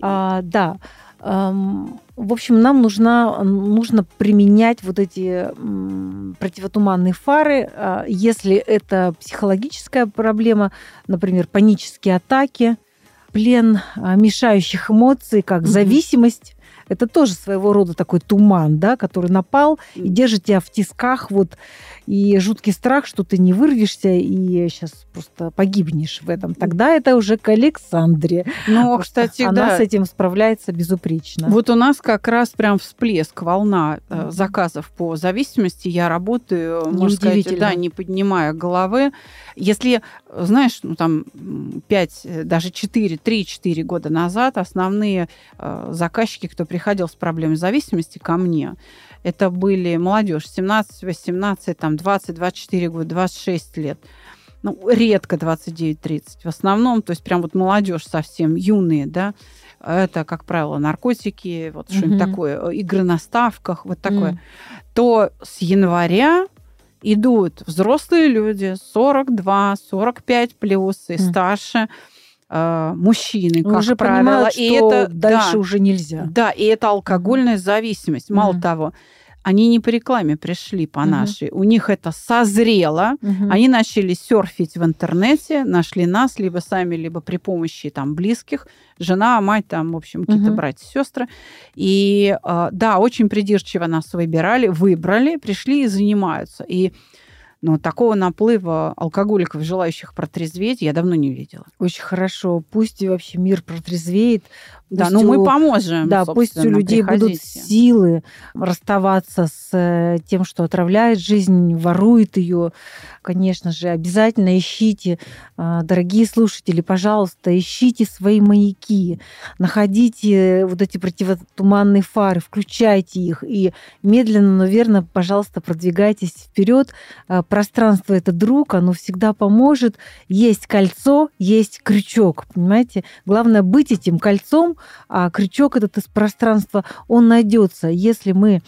А, да. В общем, нам нужно, нужно применять вот эти противотуманные фары. А, если это психологическая проблема, например, панические атаки, плен а, мешающих эмоций, как зависимость, это тоже своего рода такой туман, да, который напал и держит тебя в тисках, вот, и жуткий страх, что ты не вырвешься и сейчас просто погибнешь в этом. Тогда это уже к Александре. Ну, кстати, она да. с этим справляется безупречно. Вот у нас как раз прям всплеск, волна mm-hmm. заказов по зависимости. Я работаю, можно сказать, да, не поднимая головы. Если, знаешь, ну там 5, даже 4, 3-4 года назад основные э, заказчики, кто приходил с проблемой зависимости ко мне, это были молодежь 17, 18, там 20, 24 года, 26 лет. Ну, редко 29-30. В основном, то есть прям вот молодежь совсем юные, да, это, как правило, наркотики, вот mm-hmm. что-нибудь такое, э, игры на ставках, вот такое, mm. то с января идут взрослые люди, 42, 45 плюс и mm. старше, э, мужчины, как уже правило. Понимают, что и это дальше да, уже нельзя. Да, и это алкогольная зависимость. Мало mm. того, они не по рекламе пришли по угу. нашей. У них это созрело. Угу. Они начали серфить в интернете, нашли нас либо сами, либо при помощи там близких. Жена, мать, там, в общем, какие-то угу. братья, сестры. И а, да, очень придирчиво нас выбирали, выбрали, пришли и занимаются. И но такого наплыва алкоголиков, желающих протрезветь, я давно не видела. Очень хорошо. Пусть вообще мир протрезвеет. Да, ну мы поможем. Да, пусть у людей приходите. будут силы расставаться с э, тем, что отравляет жизнь, ворует ее. Конечно же, обязательно ищите, а, дорогие слушатели, пожалуйста, ищите свои маяки, находите вот эти противотуманные фары, включайте их и медленно, но верно, пожалуйста, продвигайтесь вперед. А, пространство это друг, оно всегда поможет. Есть кольцо, есть крючок, понимаете? Главное быть этим кольцом, а крючок этот из пространства, он найдется, если мы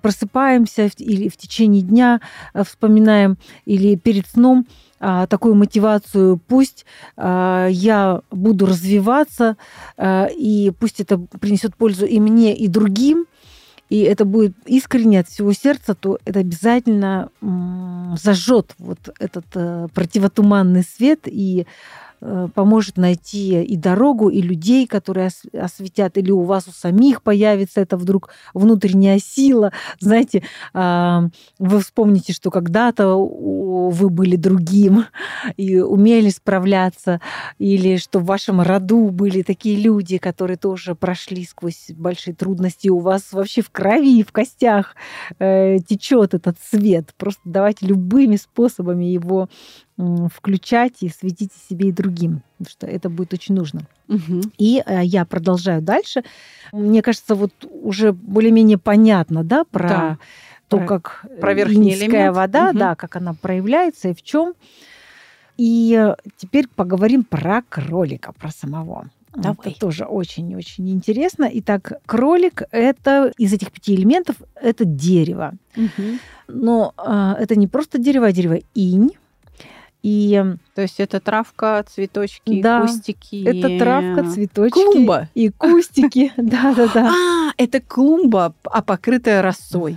просыпаемся или в течение дня а, вспоминаем, или перед сном а, такую мотивацию, пусть я буду развиваться, и пусть это принесет пользу и мне, и другим, и это будет искренне от всего сердца, то это обязательно зажжет вот этот э, противотуманный свет и поможет найти и дорогу, и людей, которые осветят, или у вас у самих появится это вдруг внутренняя сила. Знаете, вы вспомните, что когда-то вы были другим и умели справляться, или что в вашем роду были такие люди, которые тоже прошли сквозь большие трудности, у вас вообще в крови, в костях э, течет этот свет. Просто давайте любыми способами его включать и светить себе и другим, потому что это будет очень нужно. Угу. И э, я продолжаю дальше. Мне кажется, вот уже более-менее понятно, да, про да. то, про, как про верхний вода, угу. да, как она проявляется и в чем. И теперь поговорим про кролика, про самого. Давай. Это тоже очень-очень интересно. Итак, кролик – это из этих пяти элементов – это дерево. Мгм. Но а, это не просто дерево, а дерево инь. И То есть это травка, цветочки, Да, кустики. это травка, цветочки Клумба. и кустики. Да-да-да, А, это клумба, а покрытая росой.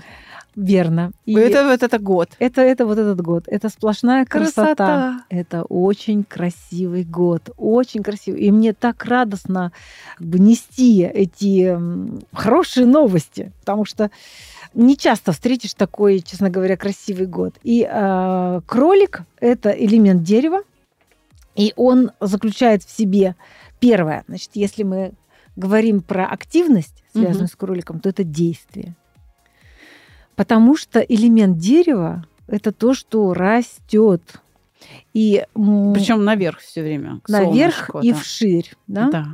верно. И Это вот это год. это, это вот этот год. Это сплошная красота. Красота. Это очень красивый год, очень красивый. И мне так радостно как бы, нести эти хорошие новости, потому что не часто встретишь такой, честно говоря, красивый год. И э, кролик – это элемент дерева, и он заключает в себе первое. Значит, если мы говорим про активность, связанную Мгм. с кроликом, то это действие. Потому что элемент дерева – это то, что растет. И Причем наверх все время. наверх солнышку, и да. вширь. Да? Да.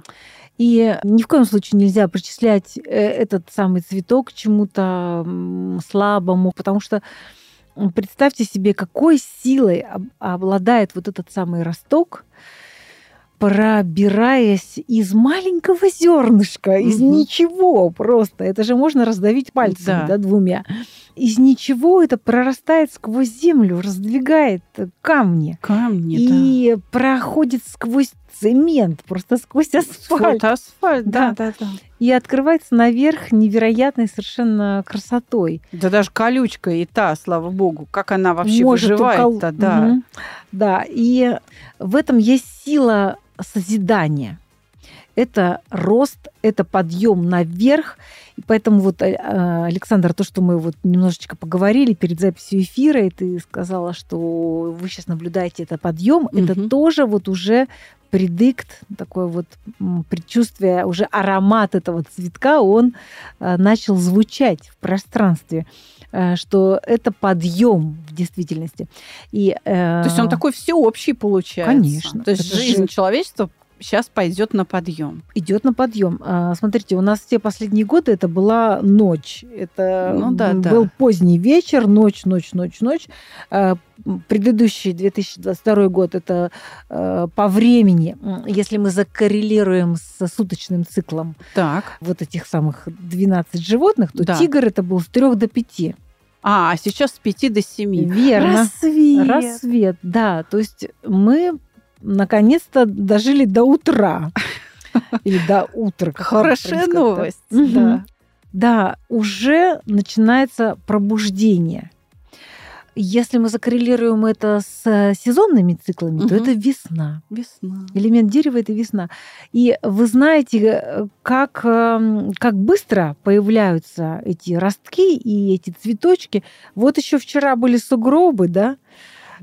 И ни в коем случае нельзя причислять э, этот самый цветок к чему-то слабому, потому что представьте себе, какой силой об- обладает вот этот самый росток, пробираясь из маленького зернышка, из Мгм. ничего просто. Это же можно раздавить пальцами, Да. да, двумя. Из ничего это прорастает сквозь землю, раздвигает камни Камни, и проходит сквозь цемент, просто сквозь да. асфальт. Вот асфальт, да, Да. да, да. И открывается наверх невероятной совершенно красотой. Да даже колючка и та, слава богу, как она вообще Может выживает-то, укол- да. Мгм. Да, и в этом есть сила созидания. Это рост, это подъем наверх. И поэтому вот, э, Александр, то, что мы вот немножечко поговорили перед записью эфира, и ты сказала, что вы сейчас наблюдаете это подъем, это Мгм. тоже вот уже предикт, такое вот предчувствие, уже аромат этого цветка, он э, начал звучать в пространстве, э, что это подъем в действительности. И, э, То есть он такой всеобщий получается. Конечно. То есть Это же- жизнь человечества сейчас пойдет на подъем. идет на подъем. А, Смотрите, у нас все последние годы это была ночь. Это Ну да, м, да. был поздний вечер, ночь, ночь, ночь, ночь. А, Предыдущий 2022 год это э, по времени, если мы закоррелируем с суточным циклом Так. вот этих самых 12 животных, то Да. тигр это был с 3 до 5. А, а сейчас с 5 до 7. Верно. Рассвет. Рассвет, да. То есть мы наконец-то дожили до утра. Или до утра. Хорошая новость. Да. Да, уже начинается пробуждение. Если мы закоррелируем это с э, сезонными циклами, то Мгм. это весна. Весна. Элемент дерева это весна. И вы знаете, э, как, эм, как быстро появляются эти ростки и эти цветочки. Вот еще вчера были сугробы, да?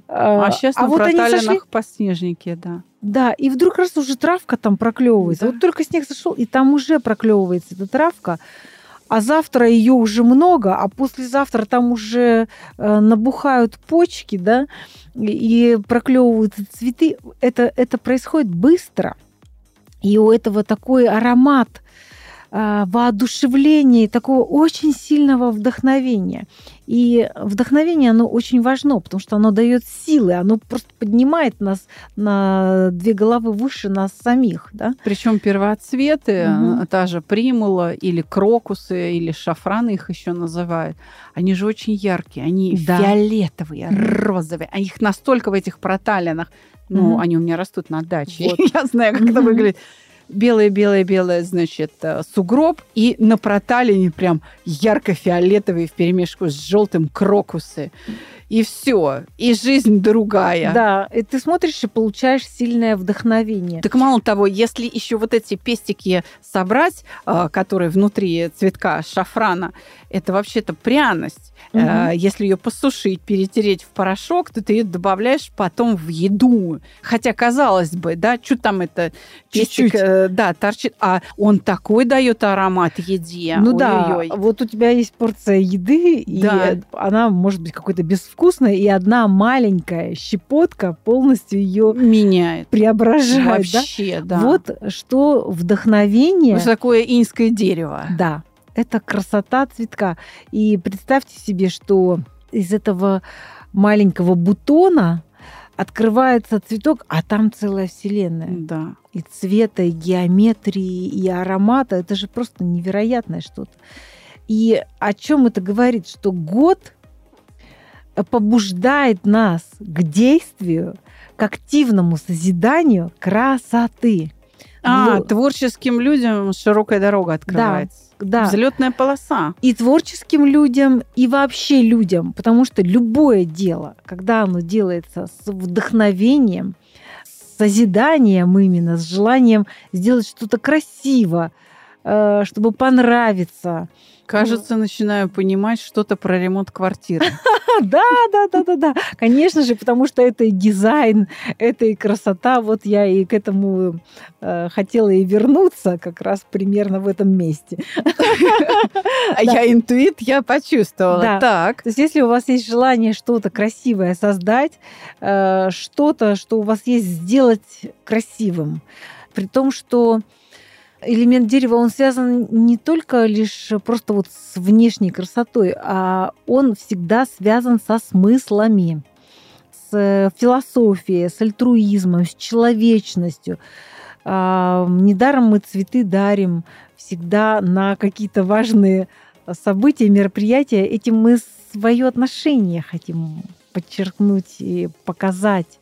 А сейчас на вот они сошли, проталинах подснежники, да. да, и вдруг раз уже травка там проклевывается. Да. Вот только снег сошел, и там уже проклевывается эта травка. А завтра ее уже много, а послезавтра там уже э, набухают почки, да, и, проклевываются цветы. Это, это происходит быстро. И у этого такой аромат воодушевления, и такого очень сильного вдохновения. И вдохновение, оно очень важно, потому что оно дает силы, оно просто поднимает нас на две головы выше нас самих, да? Причем первоцветы, э, та же примула или крокусы, или шафраны их еще называют, они же очень яркие, они Да. фиолетовые, розовые, а их настолько в этих проталинах, ну, Мгм. они у меня растут на даче, Вот. я знаю, как это выглядит. Белое-белое-белое, значит, э, сугроб, и на проталине прям ярко-фиолетовые вперемешку с желтым крокусы. И все, и жизнь другая. Да, и ты смотришь и получаешь сильное вдохновение. Так мало того, если еще вот эти пестики собрать, а, которые внутри цветка шафрана, это вообще-то пряность. Э, Если ее посушить, перетереть в порошок, то ты ее добавляешь потом в еду. Хотя, казалось бы, да, что там это пестик, Чуть-чуть. э, да, торчит, а он такой дает аромат еде. Ну да, Ой-ой-ой. вот у тебя есть порция еды, и Да. она может быть какой-то безвкусной, и одна маленькая щепотка полностью ее меняет. преображает. да? Вообще, да. Вот что вдохновение. Вот такое инское дерево. Да, это красота цветка. И представьте себе, что из этого маленького бутона открывается цветок, а там целая вселенная. Да. И цвета, и геометрии, и аромата. Это же просто невероятное что-то. И о чем это говорит? Что год побуждает нас к действию, к активному созиданию красоты. А, Ну, творческим людям широкая дорога открывается. да. Взлетная полоса. и творческим людям, и вообще людям, потому что любое дело, когда оно делается с вдохновением, с созиданием именно, с желанием сделать что-то красиво, э, чтобы понравиться. Кажется, начинаю понимать что-то про ремонт квартиры. Да, да, да, да, да. Конечно же, потому что это и дизайн, это и красота. Вот я и к этому э, хотела и вернуться как раз примерно в этом месте. А я интуит, я почувствовала. Так. То есть, если у вас есть желание что-то красивое создать, э, что-то, что у вас есть сделать красивым, при том, что элемент дерева, он связан не только лишь просто вот с внешней красотой, а он всегда связан со смыслами, с э, философией, с альтруизмом, с человечностью. А, Недаром мы цветы дарим всегда на какие-то важные события, мероприятия. Этим мы свое отношение хотим подчеркнуть и показать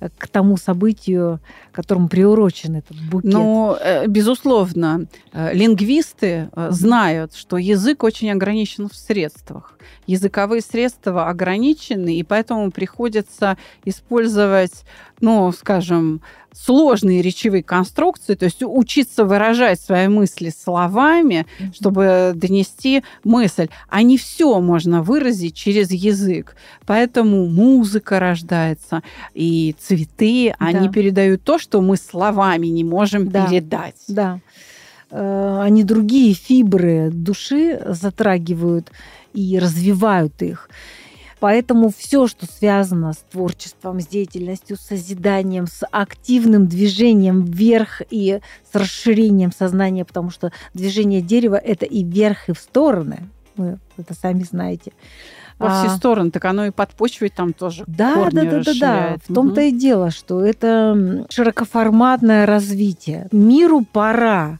э, к тому событию, которому приурочен этот букет. Ну, э, безусловно, э, лингвисты знают, что язык очень ограничен в средствах. Языковые средства ограничены, и поэтому приходится использовать, ну, скажем, сложные речевые конструкции, то есть учиться выражать свои мысли словами, чтобы донести мысль. А не все можно выразить через язык. Поэтому музыка рождается, и цветы, они Да. передают то, что мы словами не можем Да. передать. Да. Э, Они другие фибры души затрагивают и развивают их. Поэтому все, что связано с творчеством, с деятельностью, с созиданием, с активным движением вверх и с расширением сознания, потому что движение дерева это и вверх, и в стороны. Вы это сами знаете. Во А, все стороны, так оно и подпочвой там тоже да, корни да, да, да, да. В том-то и дело, что это широкоформатное развитие. Миру пора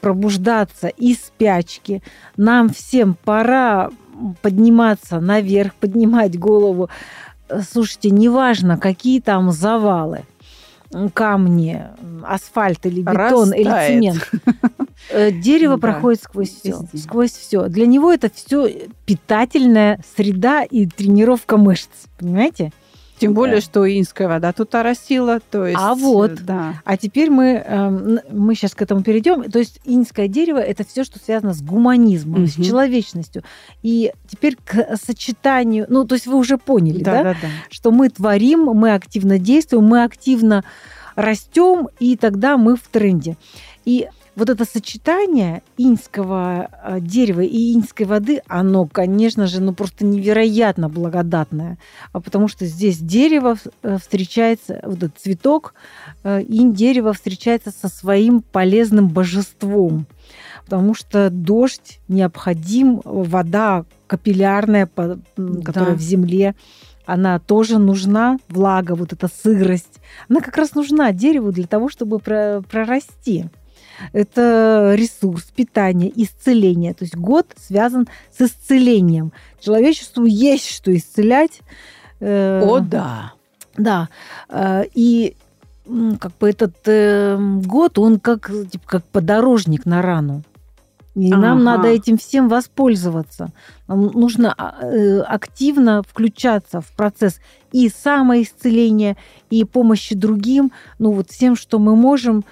пробуждаться из спячки. Нам всем пора подниматься наверх, поднимать голову. Э, Слушайте, неважно, какие там завалы, камни, асфальт или бетон или Растает. цемент. Э, Дерево проходит сквозь все, сквозь все. Для него это все питательная среда и тренировка мышц, понимаете? Тем более, Да. что инская вода тут оросила, то есть... А вот. э, Да. А теперь мы, эм, мы сейчас к этому перейдем. То есть инское дерево это все, что связано с гуманизмом, с Мгм. человечностью. И теперь к сочетанию, ну, то есть вы уже поняли, да, Да, да, да. что мы творим, мы активно действуем, мы активно растем, и тогда мы в тренде. И вот это сочетание иньского э, дерева и иньской воды, оно, конечно же, ну просто невероятно благодатное, А потому что здесь дерево э, встречается, вот этот цветок, э, инь дерево встречается со своим полезным божеством, потому что дождь необходим, вода капиллярная, которая Да. в земле, она тоже нужна, влага, вот эта сырость. Она как раз нужна дереву для того, чтобы про- прорасти. Это ресурс питания, исцеление. То есть год связан с исцелением. Человечеству есть что исцелять. Э, О, да. да. Э, И как бы этот э, год, он как, типа, как подорожник на рану. И нам Ага. надо этим всем воспользоваться. Нам нужно а, активно включаться в процесс и самоисцеления, и помощи другим, ну вот всем, что мы можем,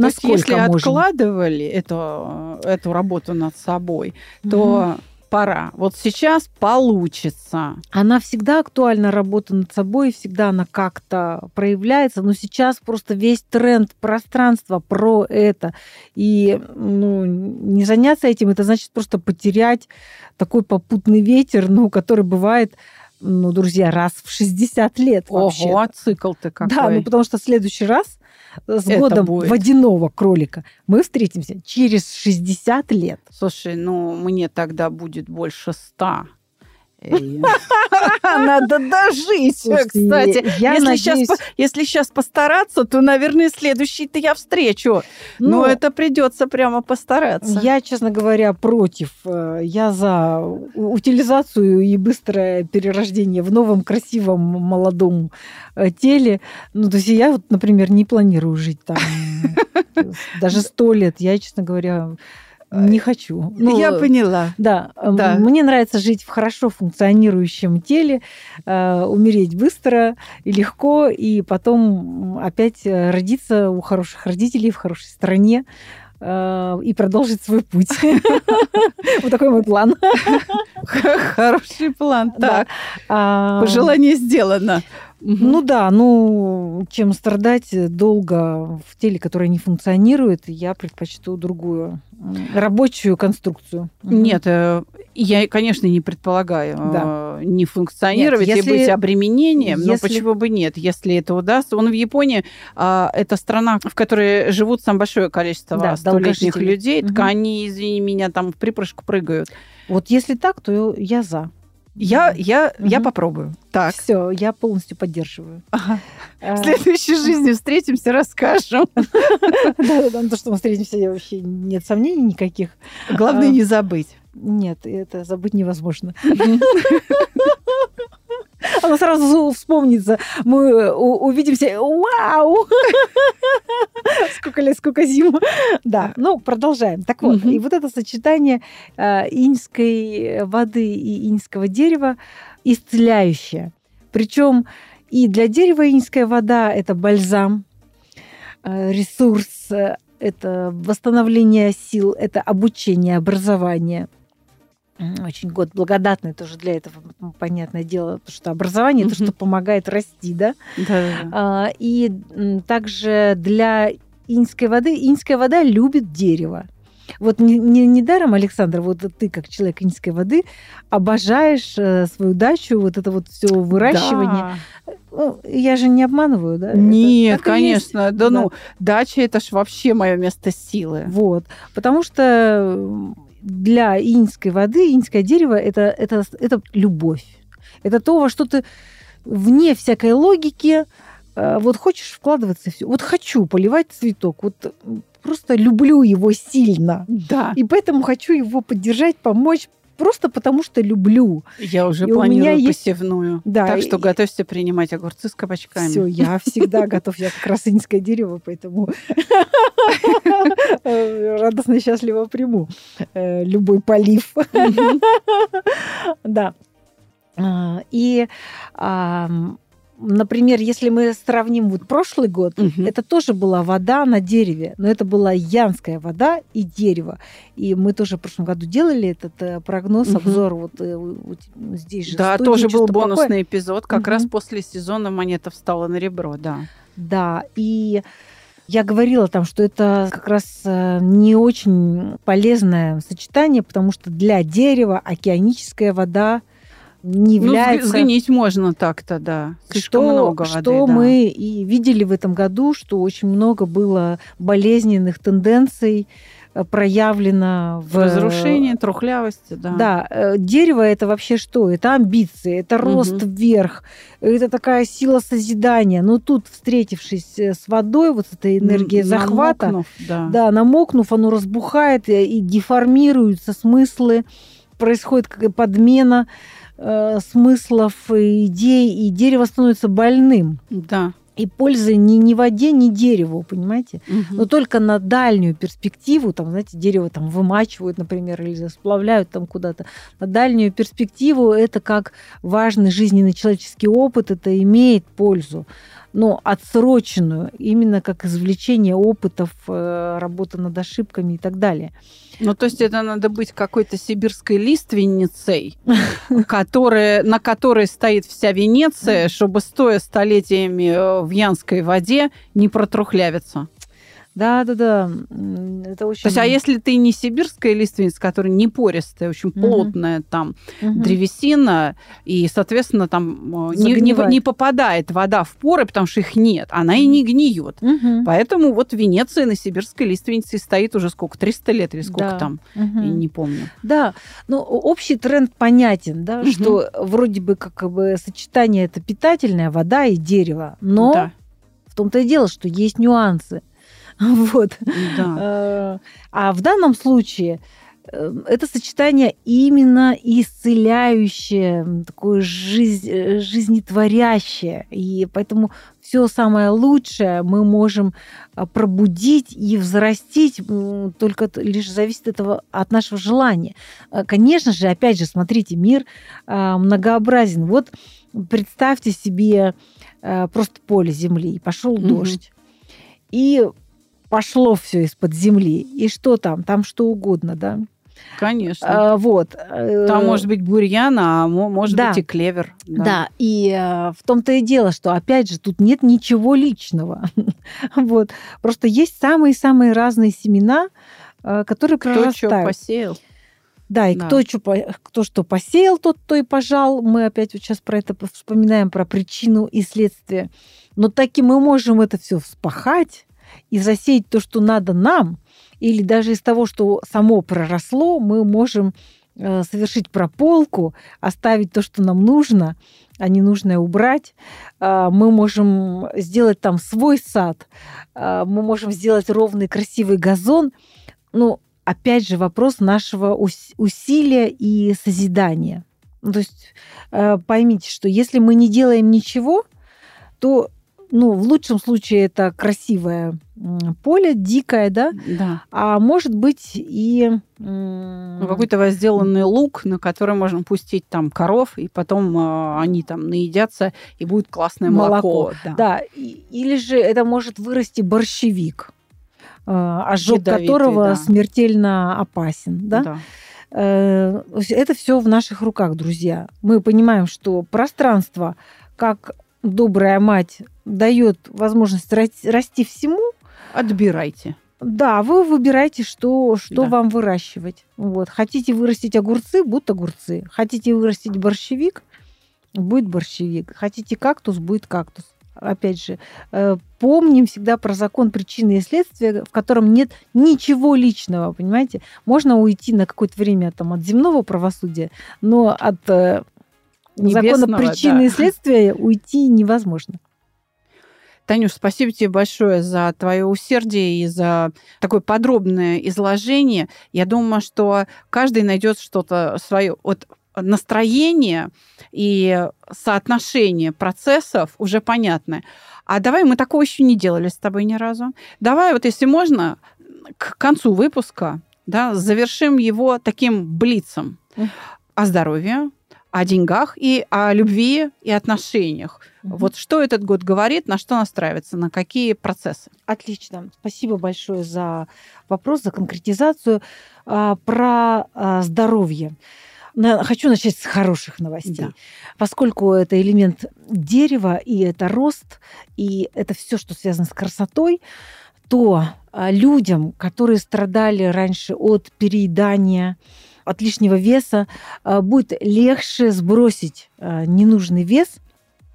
То есть, насколько если можем. откладывали эту, эту работу над собой, то пора. Вот сейчас получится. Она всегда актуальна, работа над собой, всегда она как-то проявляется, но сейчас просто весь тренд пространства про это. И ну, не заняться этим, это значит просто потерять такой попутный ветер, ну, который бывает, ну, друзья, раз в 60 лет вообще. Ого, а цикл-то какой. Да, ну потому что в следующий раз с Это годом будет. водяного кролика мы встретимся через 60 лет. Слушай, ну, мне тогда будет больше ста. Надо дожить, Слушайте, кстати. я если, надеюсь- сейчас, если сейчас постараться, то, наверное, следующий-то я встречу. Но Ну, это придется прямо постараться. Я, честно говоря, против. Э, Я за утилизацию и быстрое перерождение в новом красивом молодом э, теле. Ну, то есть я вот, например, не планирую жить там даже сто лет. Я, честно говоря, не хочу. Ну, я поняла. Да, э, Да. мне нравится жить в хорошо функционирующем теле, э, умереть быстро и легко, и потом опять э, родиться у хороших родителей в хорошей стране э, и продолжить свой путь. Вот такой мой план. Хороший план. Так, А, пожелание сделано. Ну да, ну чем страдать долго в теле, которое не функционирует, я предпочту другую рабочую конструкцию. Нет, э, я, конечно, не предполагаю Да. э, не функционировать Нет, и если- быть обременением, но если- почему бы нет, если это удастся. Он в Японии, а, это страна, в которой живут самое большое количество Да, столетних людей, так Мгм. они, извини меня, там в припрыжку прыгают. Вот если так, то я за. Я, я, я Мгм. попробую. Так. Все, я полностью поддерживаю. Ага. А, В следующей жизни встретимся, расскажем. Да-да-да, ну то, что мы встретимся, вообще нет сомнений никаких. Главное А. не забыть. Нет, это забыть невозможно. Оно сразу вспомнится. Мы у- увидимся. Вау! Сколько лет, сколько зим. Да, ну, продолжаем. Так вот, и вот это сочетание э, иньской воды и иньского дерева исцеляющее. Причем и для дерева иньская вода – это бальзам, э, ресурс, э, это восстановление сил, это обучение, образование. Очень год благодатный тоже для этого, понятное дело, потому что образование это Мгм. что помогает расти, да. Да-да-да. А, И также для иньской воды, иньская вода любит дерево. Вот не, не- недаром, Александр, вот ты как человек иньской воды обожаешь э, свою дачу, вот это вот все выращивание. Да. Ну, я же не обманываю, да? Это Нет, так и есть. конечно. Да, ну, дача это ж вообще мое место силы. Вот. Потому что для иньской воды, иньское дерево это, это, это любовь. Это то, во что ты вне всякой логики вот хочешь вкладываться все. Вот хочу поливать цветок. Вот м, просто люблю его сильно. Да. И поэтому хочу его поддержать, помочь. Просто потому что люблю. Я уже И планирую меня есть- посевную. Да, Так что и- готовься принимать огурцы с кабачками. Все, я всегда готов. Я как раз дерево, поэтому э, радостно и счастливо приму э, любой полив. Да. А, И, например, если мы сравним вот прошлый год, Мгм. это тоже была вода на дереве, но это была янская вода и дерево. И мы тоже в прошлом году делали этот э, прогноз, Мгм. обзор вот э, у- у- здесь же. Да, студии тоже был бонусный эпизод. Как Мгм. раз после сезона монета встала на ребро, да. Да, и я говорила там, что это как раз э, не очень полезное сочетание, потому что для дерева океаническая вода не Ну, является... взг- взглянить можно так-то, да. Слишком что, много воды. что да. мы и видели в этом году, что очень много было болезненных тенденций э, проявлено в Разрушение, трухлявости, да. Да, э, дерево это вообще что? Это амбиции, это рост Мгм. вверх, это такая сила созидания. Но тут, встретившись э, с водой, вот с этой энергией захвата, намокнув, да. да, намокнув, оно разбухает и, деформируются смыслы, происходит подмена э, смыслов идей, и дерево становится больным. Да. И пользы ни, ни воде, ни дереву, понимаете? Мгм. но только на дальнюю перспективу, там, знаете, дерево там вымачивают, например, или сплавляют там куда-то. На дальнюю перспективу это как важный жизненный человеческий опыт, это имеет пользу. Но отсроченную, именно как извлечение опытов, э, работа над ошибками и так далее. Ну, то есть это надо быть какой-то сибирской лиственницей, которая, на которой стоит вся Венеция, чтобы, стоя столетиями э, в янской воде, не протрухлявиться. Да, да, да. Это очень... То есть, а если ты не сибирская лиственница, которая не пористая, очень угу. плотная, там угу. древесина, и, соответственно, там не, не, не попадает вода в поры, потому что их нет, она и не гниет. Угу. Поэтому вот Венеция на сибирской лиственнице стоит уже сколько, 300 лет или сколько да. там, угу. я не помню. Да, ну общий тренд понятен, да, угу. что вроде бы как бы сочетание это питательная вода и дерево, но да. в том-то и дело, что есть нюансы. Вот. Да. Э, а в данном случае э, это сочетание именно исцеляющее, такое жизнь, э, жизнетворящее. И поэтому все самое лучшее мы можем пробудить и взрастить, только лишь зависит этого от нашего желания. Конечно же, опять же, смотрите, мир многообразен. Вот представьте себе просто поле земли, и пошел угу. дождь. И пошло все из-под земли. И что там? Там что угодно, да? Конечно. А, вот. Там может быть бурьян, а может да. быть и клевер. Да, да. и а, в том-то и дело, что, опять же, тут нет ничего личного. вот. Просто есть самые-самые разные семена, а, которые кто прорастают. Кто что посеял. Да, и да. Кто, что, кто что посеял, тот то и пожал. Мы опять вот сейчас про это вспоминаем, про причину и следствие. Но таки мы можем это все вспахать, и засеять то, что надо нам, или даже из того, что само проросло, мы можем э, совершить прополку, оставить то, что нам нужно, а ненужное убрать. А, мы можем сделать там свой сад, а, мы можем сделать ровный красивый газон. Ну, опять же, вопрос нашего усилия и созидания. То есть э, поймите, что если мы не делаем ничего, то ну, в лучшем случае это красивое поле, дикое, да? Да. А может быть и... Ну, какой-то возделанный лук, на который можно пустить там коров, и потом э, они там наедятся, и будет классное молоко. молоко да. да. Или же это может вырасти борщевик, э, ожог Ядовитый, которого да. смертельно опасен, да? да. Э, это все в наших руках, друзья. Мы понимаем, что пространство как добрая мать дает возможность расти всему, отбирайте. Да, вы выбираете, что, что да. вам выращивать. Вот. Хотите вырастить огурцы, будут огурцы. Хотите вырастить борщевик, будет борщевик. Хотите кактус, будет кактус. Опять же, э, помним всегда про закон причины и следствия, в котором нет ничего личного, понимаете? Можно уйти на какое-то время там, от земного правосудия, но от э, закона причины да. и следствия уйти невозможно. Танюш, спасибо тебе большое за твое усердие и за такое подробное изложение. Я думаю, что каждый найдет что-то свое. Вот настроение и соотношение процессов уже понятны. А давай, мы такого еще не делали с тобой ни разу. Давай, вот если можно, к концу выпуска да, завершим его таким блицом о здоровье, о деньгах и о любви и отношениях. Угу. Вот что этот год говорит, на что настраивается, на какие процессы? Отлично. Спасибо большое за вопрос, за конкретизацию. А, про а, здоровье. Хочу начать с хороших новостей. Да. Поскольку это элемент дерева, и это рост, и это все, что связано с красотой, то а, людям, которые страдали раньше от переедания, от лишнего веса, э, будет легче сбросить э, ненужный вес,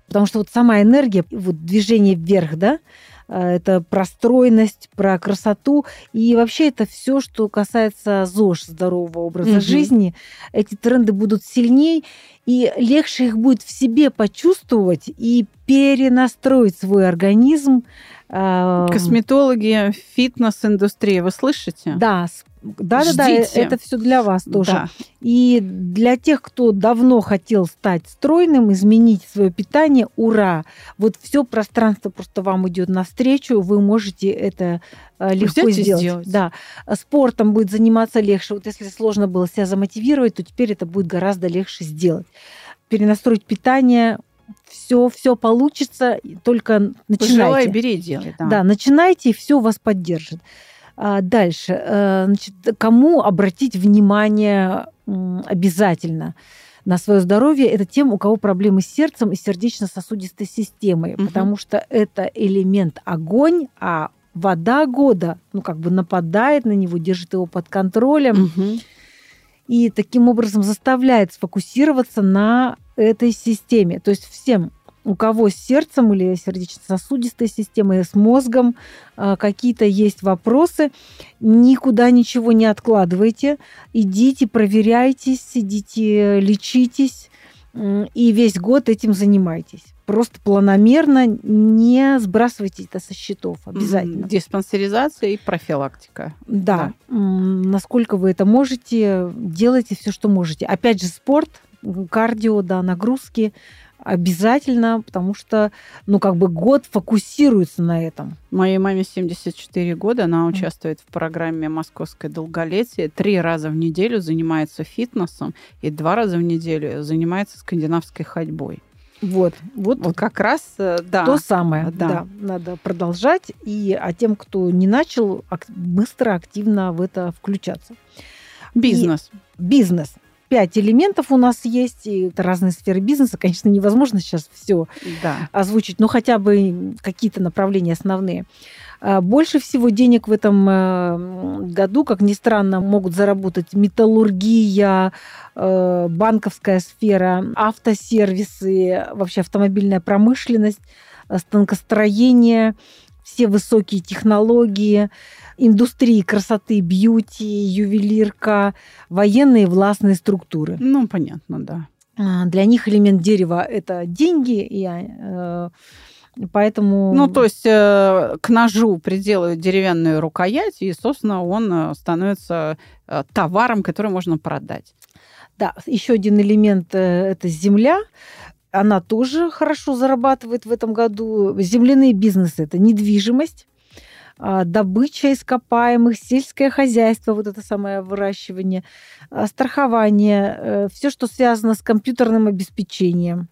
потому что вот сама энергия, вот движение вверх, да, э, это про стройность, про красоту. И вообще это все, что касается ЗОЖ, здорового образа угу. жизни. Эти тренды будут сильнее, и легче их будет в себе почувствовать и перенастроить свой организм. Косметологи, фитнес-индустрия, вы слышите? Да, да, да, да, это все для вас тоже. Да. И для тех, кто давно хотел стать стройным, изменить свое питание, ура! Вот все пространство просто вам идет навстречу, вы можете это э, легко сделать. сделать. Да. Спортом будет заниматься легче. Вот если сложно было себя замотивировать, то теперь это будет гораздо легче сделать. Перенастроить питание все, все получится, только начинайте. Пожелай, бери, делай. Да. да, начинайте, и все вас поддержит. А, дальше. Э, значит, кому обратить внимание обязательно? на свое здоровье, это тем, у кого проблемы с сердцем и сердечно-сосудистой системой, угу. потому что это элемент огонь, а вода года, ну, как бы нападает на него, держит его под контролем. Мгм. и таким образом заставляет сфокусироваться на этой системе. То есть всем, у кого с сердцем или сердечно-сосудистой системой, с мозгом а, какие-то есть вопросы, никуда ничего не откладывайте, идите, проверяйтесь, идите, лечитесь, и весь год этим занимайтесь. Просто планомерно не сбрасывайте это со счетов обязательно. Диспансеризация и профилактика. Да, м, насколько вы это можете, делайте все, что можете. Опять же, спорт, кардио, да, нагрузки обязательно, потому что, ну, как бы год фокусируется на этом. Моей маме 74 года, она участвует в программе «Московское долголетие». Три раза в неделю занимается фитнесом и два раза в неделю занимается скандинавской ходьбой. Вот, вот, Вот как раз, э, да. то самое, Да. да. надо продолжать, и а тем, кто не начал, быстро, активно в это включаться. Бизнес. Бизнес. Пять элементов у нас есть, и это разные сферы бизнеса. Конечно, невозможно сейчас все Да. озвучить, но хотя бы какие-то направления основные. А, Больше всего денег в этом э, году, как ни странно, могут заработать металлургия, э, банковская сфера, автосервисы, вообще автомобильная промышленность, э, станкостроение, все высокие технологии, индустрии красоты, бьюти, ювелирка, военные властные структуры. Ну, понятно, да. А, Для них элемент дерева – это деньги, и э, поэтому... Ну, то есть э, к ножу приделают деревянную рукоять, и, собственно, он э, становится э, товаром, который можно продать. Да, еще один элемент э, – это земля. Она тоже хорошо зарабатывает в этом году. Земляные бизнесы – это недвижимость, а, добыча ископаемых, сельское хозяйство, вот это самое выращивание, а, страхование, все, что связано с компьютерным обеспечением,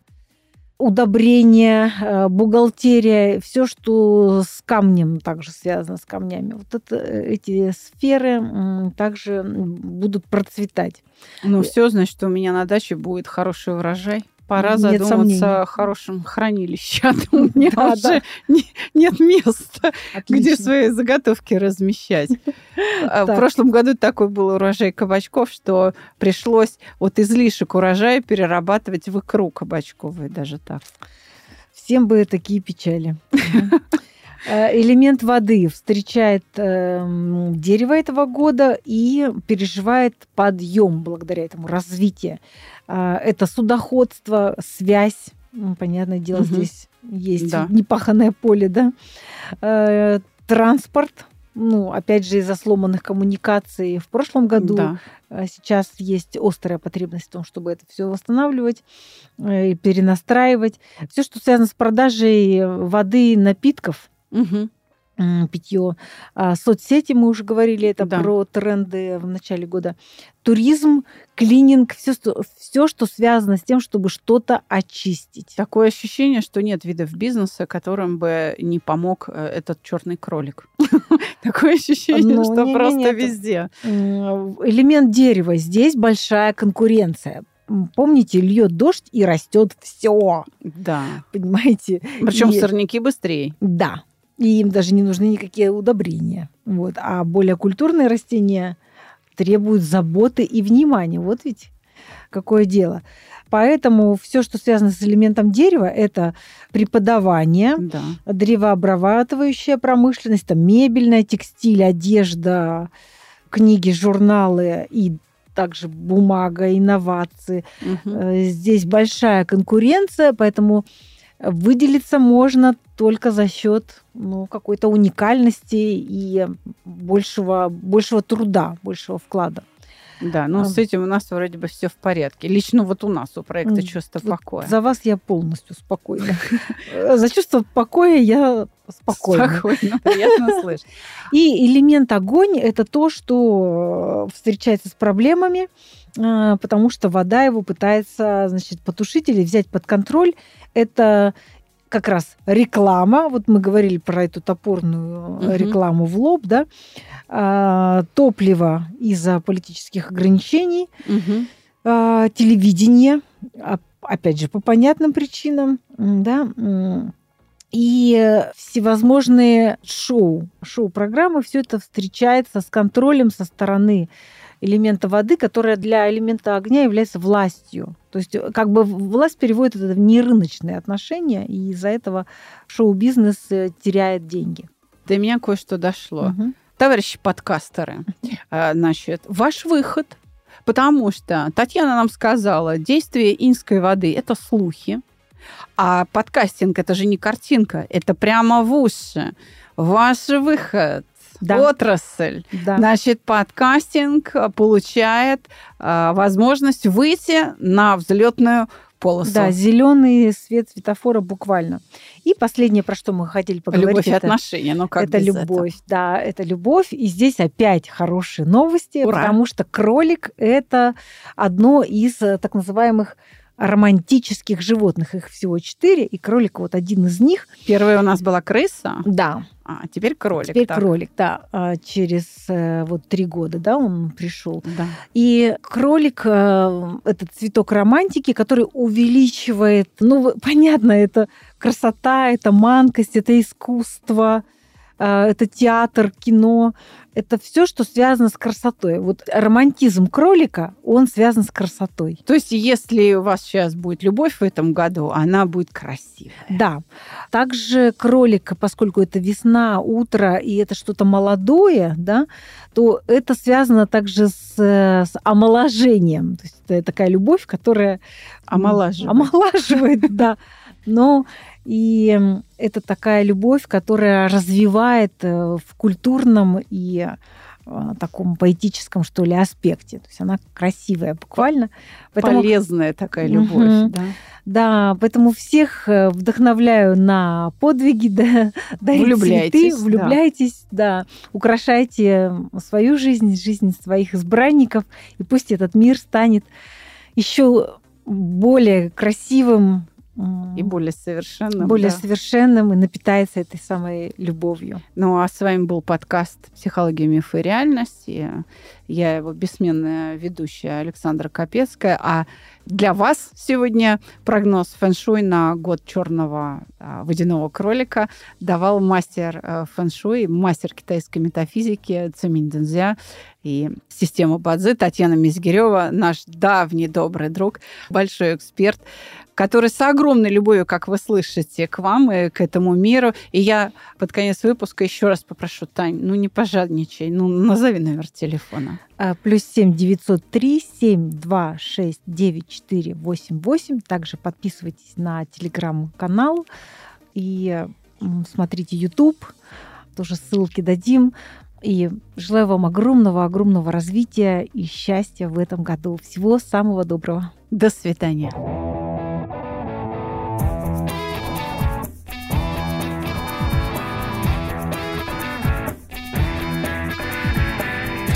удобрения, э, бухгалтерия, все, что с камнем также связано с камнями. Вот это, э, эти сферы также будут процветать. Ну, Э. все, значит, у меня на даче будет хороший урожай. Пора Нет задуматься сомнений. о хорошем хранилище, у меня Да, уже да. не- нет места, где Отлично. свои заготовки размещать. А В прошлом году такой был урожай кабачков, что пришлось вот излишек урожая перерабатывать в икру кабачковую, даже так. Всем бы такие печали. Э, Элемент воды встречает эм, дерево этого года и переживает подъем благодаря этому развитие. А, Это судоходство, связь. М, Понятное дело, Мгм. здесь есть Да. непаханное поле, да. Э, Транспорт. Ну, опять же, из-за сломанных коммуникаций в прошлом году Да. а Сейчас есть острая потребность в том, чтобы это все восстанавливать э, и перенастраивать. Все, что связано с продажей воды и напитков, Мгм. питье, соцсети, мы уже говорили, это Да. про тренды в начале года, туризм, клининг, все, все, что связано с тем, чтобы что-то очистить. Такое ощущение, что нет видов бизнеса, которым бы не помог э, этот черный кролик. Такое ощущение, Ну, что просто везде. Элемент дерева. Здесь большая конкуренция. Помните, льет дождь и растет все. Да. Понимаете? Причем И- сорняки быстрее. Да. И им даже не нужны никакие удобрения. Вот. А более культурные растения требуют заботы и внимания. Вот ведь какое дело. Поэтому все, что связано с элементом дерева, это преподавание, Да. древообрабатывающая промышленность, там, мебельная, текстиль, одежда, книги, журналы и также бумага, инновации. Э, Здесь большая конкуренция, поэтому выделиться можно только за счет ну, какой-то уникальности и большего, большего труда, большего вклада. Да, ну А. с этим у нас вроде бы все в порядке. Лично вот у нас, у проекта «Чувство вот покоя». За вас я полностью спокойна. Э, За чувство покоя я спокойна. Спокойно, приятно слышать. И элемент огонь – это то, что э, встречается с проблемами, э, потому что вода его пытается значит, потушить или взять под контроль. Это как раз реклама. Вот мы говорили про эту топорную Мгм. рекламу в лоб, да. А, Топливо из-за политических ограничений, Мгм. а, телевидение, опять же, по понятным причинам, да, и всевозможные шоу, шоу-программы, все это встречается с контролем со стороны элемента воды, которая для элемента огня является властью. То есть как бы власть переводит это в нерыночные отношения, и из-за этого шоу-бизнес э, теряет деньги. До меня кое-что дошло. Угу. Товарищи подкастеры, э, значит, ваш выход, потому что Татьяна нам сказала, действие инской воды – это слухи, а подкастинг – это же не картинка, это прямо в уши. Ваш выход да. отрасль. Да. Значит, подкастинг получает э, возможность выйти на взлетную полосу. Да, зеленый свет светофора буквально. И последнее, про что мы хотели поговорить. Любовь и отношения, ну как Это любовь, этого? да, это любовь. И здесь опять хорошие новости, Ура. потому что кролик – это одно из э, так называемых романтических животных. Их всего четыре, и кролик вот один из них. Первая у нас была крыса. Да. А теперь кролик. Теперь так. кролик, да. А через э, вот три года, да, он пришел. Да. И кролик э, этот цветок романтики, который увеличивает, ну понятно, это красота, это манкость, это искусство, это театр, кино это все, что связано с красотой. Вот романтизм кролика, он связан с красотой. То есть, если у вас сейчас будет любовь в этом году, она будет красивая. Да. Также кролик, поскольку это весна, утро, и это что-то молодое, да, то это связано также с, с омоложением. То есть, это такая любовь, которая омолаживает. Омолаживает, да. Но и это такая любовь, которая развивает э, в культурном и э, таком поэтическом, что ли, аспекте. То есть она красивая буквально. Поэтому... Полезная такая любовь, угу. да. Да, поэтому всех э, вдохновляю на подвиги, да, влюбляйтесь, цветы, влюбляйтесь, да. да, украшайте свою жизнь, жизнь своих избранников, и пусть этот мир станет еще более красивым, и более совершенным. Более да. совершенным и напитается этой самой любовью. Ну, а с вами был подкаст «Психология, мифы и реальность». И я его бессменная ведущая Александра Капецкая. А для вас сегодня прогноз фэншуй на год черного а, водяного кролика давал мастер а, фэншуй, мастер китайской метафизики Циминь Дэнзя и система Бадзи Татьяна Мизгирева, наш давний добрый друг, большой эксперт который с огромной любовью, как вы слышите, к вам и к этому миру. И я под конец выпуска еще раз попрошу, Тань, ну не пожадничай, ну назови номер телефона. А, плюс семь девятьсот три семь два шесть девять четыре восемь восемь. Также подписывайтесь на телеграм-канал и смотрите YouTube. Тоже ссылки дадим. И желаю вам огромного-огромного развития и счастья в этом году. Всего самого доброго. До свидания.